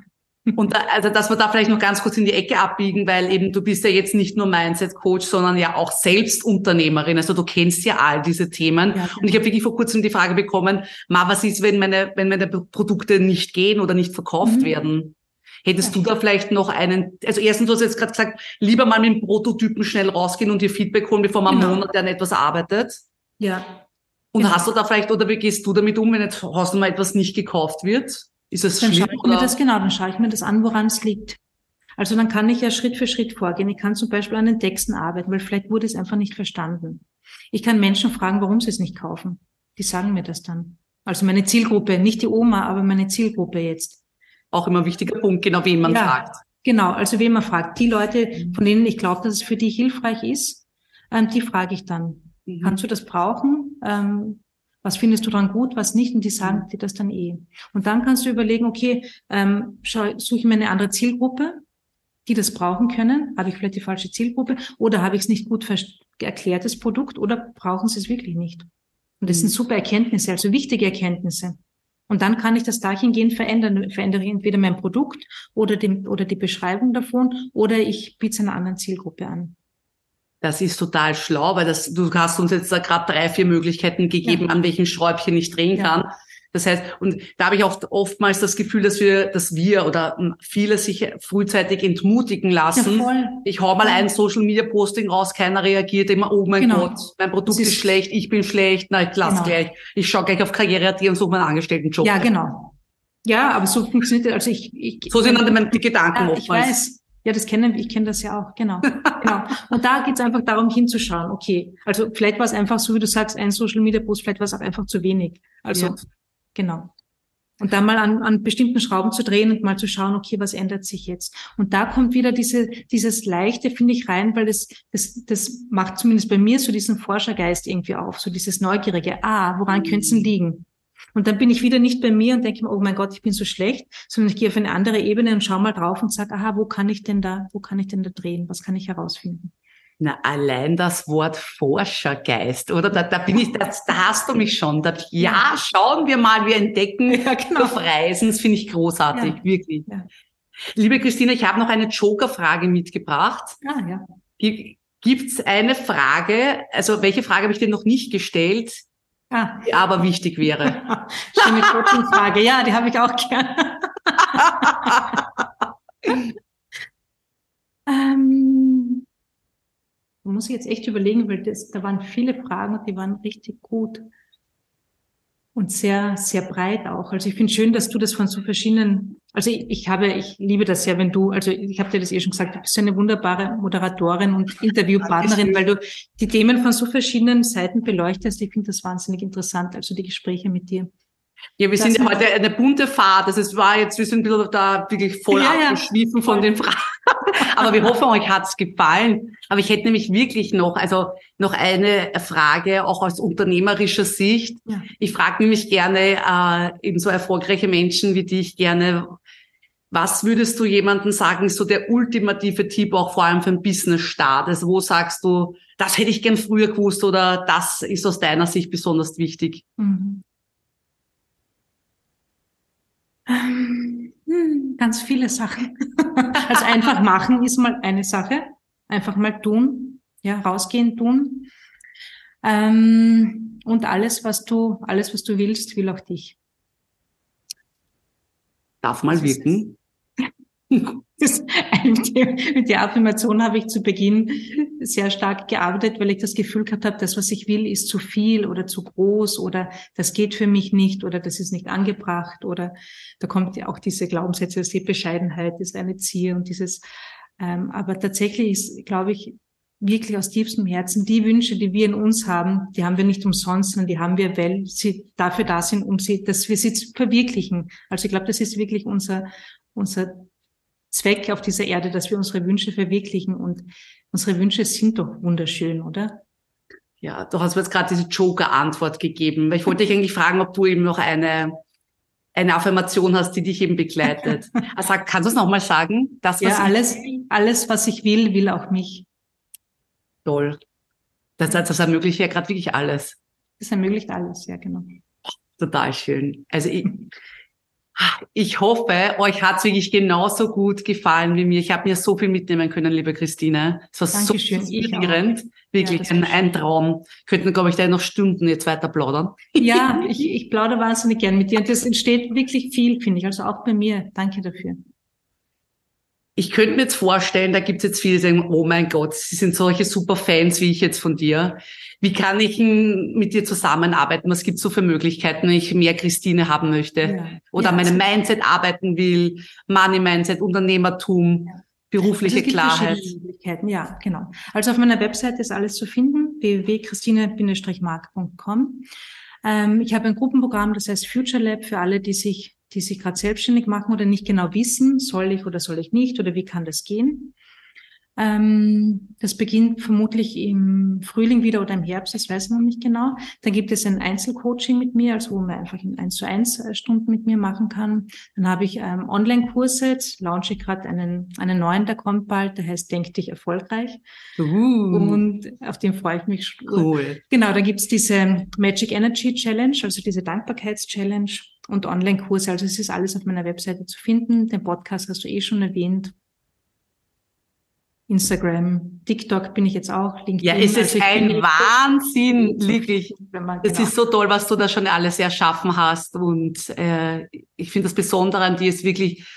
Und da, also, dass wir da vielleicht noch ganz kurz in die Ecke abbiegen, weil eben du bist ja jetzt nicht nur Mindset-Coach, sondern ja auch Selbstunternehmerin. Also du kennst ja all diese Themen. Ja, Und ich habe wirklich vor kurzem die Frage bekommen, Ma, was ist, wenn meine, wenn meine Produkte nicht gehen oder nicht verkauft mhm. werden? Hättest ja. du da vielleicht noch einen, also erstens, du hast jetzt gerade gesagt, lieber mal mit dem Prototypen schnell rausgehen und dir Feedback holen, bevor man genau. einen Monat an etwas arbeitet. Ja. Und genau. hast du da vielleicht, oder wie gehst du damit um, wenn jetzt hast du mal etwas nicht gekauft wird? Ist es dann schlimm? Schaue ich oder? mir das genau, dann schaue ich mir das an, woran es liegt. Also dann kann ich ja Schritt für Schritt vorgehen. Ich kann zum Beispiel an den Texten arbeiten, weil vielleicht wurde es einfach nicht verstanden. Ich kann Menschen fragen, warum sie es nicht kaufen. Die sagen mir das dann. Also meine Zielgruppe, nicht die Oma, aber meine Zielgruppe jetzt. Auch immer ein wichtiger Punkt, genau wen man ja, fragt. Genau, also wen man fragt. Die Leute, von denen ich glaube, dass es für die hilfreich ist, ähm, die frage ich dann. Mhm. Kannst du das brauchen? Ähm, was findest du dran gut, was nicht? Und die sagen dir das dann eh. Und dann kannst du überlegen, okay, ähm, schau, suche ich mir eine andere Zielgruppe, die das brauchen können? Habe ich vielleicht die falsche Zielgruppe? Oder habe ich es nicht gut erklärt, das Produkt? Oder brauchen sie es wirklich nicht? Und das sind mhm. super Erkenntnisse, also wichtige Erkenntnisse. Und dann kann ich das dahingehend verändern. Verändere ich entweder mein Produkt oder, den, oder die Beschreibung davon oder ich biete es einer anderen Zielgruppe an. Das ist total schlau, weil das, du hast uns jetzt da gerade drei, vier Möglichkeiten gegeben, ja. an welchen Schräubchen ich drehen ja. kann. Das heißt, und da habe ich auch oftmals das Gefühl, dass wir, dass wir oder viele sich frühzeitig entmutigen lassen. Ja, voll. Ich hau mal ein Social Media Posting raus, keiner reagiert immer, oh mein genau. Gott, mein Produkt ist, ist, schlecht, ich bin schlecht, na, ich lass genau. gleich. Ich schaue gleich auf Karriere.at und suche meinen Angestelltenjob. Ja, genau. Ja, aber so funktioniert, also ich, ich So sind dann die Gedanken ja, oftmals. Ich weiß. Ja, das kennen ich kenne das ja auch, genau. genau. Und da geht's einfach darum, hinzuschauen, okay, also vielleicht war es einfach so, wie du sagst, ein Social Media Post, vielleicht war es auch einfach zu wenig. Also ja. Genau. Und da mal an, an bestimmten Schrauben zu drehen und mal zu schauen, okay, was ändert sich jetzt? Und da kommt wieder diese, dieses Leichte, finde ich, rein, weil das, das, das macht zumindest bei mir so diesen Forschergeist irgendwie auf, so dieses Neugierige. Ah, woran könnte es denn liegen? Und dann bin ich wieder nicht bei mir und denke mir, oh mein Gott, ich bin so schlecht, sondern ich gehe auf eine andere Ebene und schaue mal drauf und sage, aha, wo kann ich denn da, wo kann ich denn da drehen? Was kann ich herausfinden? Na, allein das Wort Forschergeist, oder? Da, da bin ich, da, da hast du mich schon. Da, ja, schauen wir mal, wir entdecken ja, genau. auf Reisen. Das finde ich großartig, ja. wirklich. Ja. Liebe Christina, ich habe noch eine Joker-Frage mitgebracht. Ah, ja. Gibt es eine Frage, also welche Frage habe ich dir noch nicht gestellt, ah. die aber wichtig wäre? Schöne Coaching-Frage, ja, die habe ich auch gern. ähm, man muss ich jetzt echt überlegen, weil das, da waren viele Fragen und die waren richtig gut und sehr, sehr breit auch. Also ich finde schön, dass du das von so verschiedenen, also ich, ich habe, ich liebe das ja, wenn du, also ich habe dir das eh schon gesagt, du bist eine wunderbare Moderatorin und Interviewpartnerin, weil du die Themen von so verschiedenen Seiten beleuchtest. Ich finde das wahnsinnig interessant, also die Gespräche mit dir. Ja, wir das sind ja heute eine bunte Fahrt. Also es war jetzt, wir sind ein bisschen da wirklich voll ja, abgeschliffen ja. von den Fragen. Aber wir hoffen, euch hat's gefallen. Aber ich hätte nämlich wirklich noch, also noch eine Frage, auch aus unternehmerischer Sicht. Ja. Ich frage nämlich gerne äh, eben so erfolgreiche Menschen wie dich gerne, was würdest du jemandem sagen, ist so der ultimative Tipp auch vor allem für einen Business-Start? Also wo sagst du, das hätte ich gern früher gewusst oder das ist aus deiner Sicht besonders wichtig? Mhm. Ähm, hm, ganz viele Sachen. also einfach machen ist mal eine Sache. Einfach mal tun. Ja, rausgehen, tun. Ähm, und alles, was du, alles, was du willst, will auch dich. Darf mal wirken. Mit der Affirmation habe ich zu Beginn sehr stark gearbeitet, weil ich das Gefühl gehabt habe, das, was ich will, ist zu viel oder zu groß oder das geht für mich nicht oder das ist nicht angebracht oder da kommt ja auch diese Glaubenssätze, dass die Bescheidenheit ist eine Ziel und dieses, ähm, aber tatsächlich ist, glaube ich, wirklich aus tiefstem Herzen die Wünsche, die wir in uns haben, die haben wir nicht umsonst, sondern die haben wir, weil sie dafür da sind, um sie, dass wir sie verwirklichen. Also ich glaube, das ist wirklich unser, unser Zweck auf dieser Erde, dass wir unsere Wünsche verwirklichen. Und unsere Wünsche sind doch wunderschön, oder? Ja, du hast mir jetzt gerade diese Joker-Antwort gegeben. Weil ich wollte dich eigentlich fragen, ob du eben noch eine, eine Affirmation hast, die dich eben begleitet. Also kannst du es nochmal sagen? Das, was ja, alles, alles, was ich will, will auch mich. Toll. Das, das ermöglicht ja gerade wirklich alles. Das ermöglicht alles, ja, genau. Total schön. Also ich, ich hoffe, euch hat es wirklich genauso gut gefallen wie mir. Ich habe mir so viel mitnehmen können, liebe Christine. Es war Dankeschön, so inspirierend. Wirklich ja, ein, ein, Traum. Könnten, glaube ich, da noch Stunden jetzt weiter plaudern. Ja, ich, ich plaudere wahnsinnig gern mit dir. Und das entsteht wirklich viel, finde ich. Also auch bei mir. Danke dafür. Ich könnte mir jetzt vorstellen, da gibt es jetzt viele, die sagen, oh mein Gott, sie sind solche super Fans wie ich jetzt von dir. Wie kann ich mit dir zusammenarbeiten? Was gibt es so für Möglichkeiten, wenn ich mehr Christine haben möchte? Ja. Oder ja, meinem Mindset arbeiten will, Money-Mindset, Unternehmertum, ja. berufliche also Klarheit. Möglichkeiten, ja, genau. Also auf meiner Webseite ist alles zu finden, www.christine-mark.com. Ähm, ich habe ein Gruppenprogramm, das heißt Future Lab für alle, die sich die sich gerade selbstständig machen oder nicht genau wissen, soll ich oder soll ich nicht oder wie kann das gehen. Ähm, das beginnt vermutlich im Frühling wieder oder im Herbst, das weiß ich noch nicht genau. Dann gibt es ein Einzelcoaching mit mir, also wo man einfach in eins zu eins äh, Stunden mit mir machen kann. Dann habe ich ähm, Online-Kurse, jetzt launche ich gerade einen, einen neuen, der kommt bald, der heißt Denk dich erfolgreich. Uh. Und auf den freue ich mich. Cool. Genau, da gibt es diese Magic Energy Challenge, also diese Dankbarkeits-Challenge und Online-Kurse. Also es ist alles auf meiner Webseite zu finden. Den Podcast hast du eh schon erwähnt. Instagram, TikTok bin ich jetzt auch, LinkedIn. Ja, es ist also ein Wahnsinn, wirklich. Genau. Es ist so toll, was du da schon alles erschaffen hast. Und äh, ich finde das Besondere an dir ist wirklich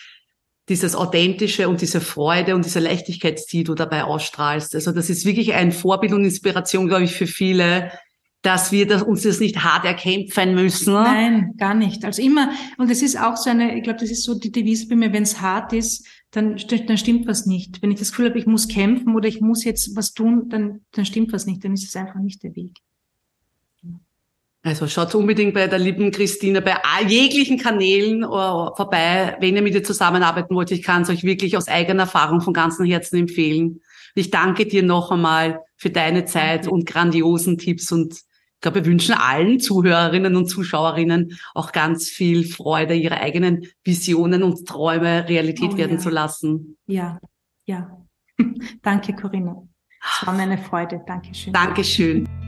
dieses Authentische und diese Freude und diese Leichtigkeit, die du dabei ausstrahlst. Also das ist wirklich ein Vorbild und Inspiration, glaube ich, für viele, dass wir das, uns das nicht hart erkämpfen müssen. Nein, gar nicht. Also immer, und es ist auch so eine, ich glaube, das ist so die Devise bei mir, wenn es hart ist, dann, dann stimmt was nicht. Wenn ich das Gefühl habe, ich muss kämpfen oder ich muss jetzt was tun, dann, dann stimmt was nicht, dann ist es einfach nicht der Weg. Also schaut unbedingt bei der lieben Christine bei all jeglichen Kanälen uh, vorbei, wenn ihr mit ihr zusammenarbeiten wollt. Ich kann es euch wirklich aus eigener Erfahrung von ganzem Herzen empfehlen. Ich danke dir noch einmal für deine Zeit und grandiosen Tipps und ich glaube, wir wünschen allen Zuhörerinnen und Zuschauerinnen auch ganz viel Freude, ihre eigenen Visionen und Träume Realität oh, werden ja. zu lassen. Ja, ja. Danke, Corinna. Es war mir eine Freude. Dankeschön. Dankeschön.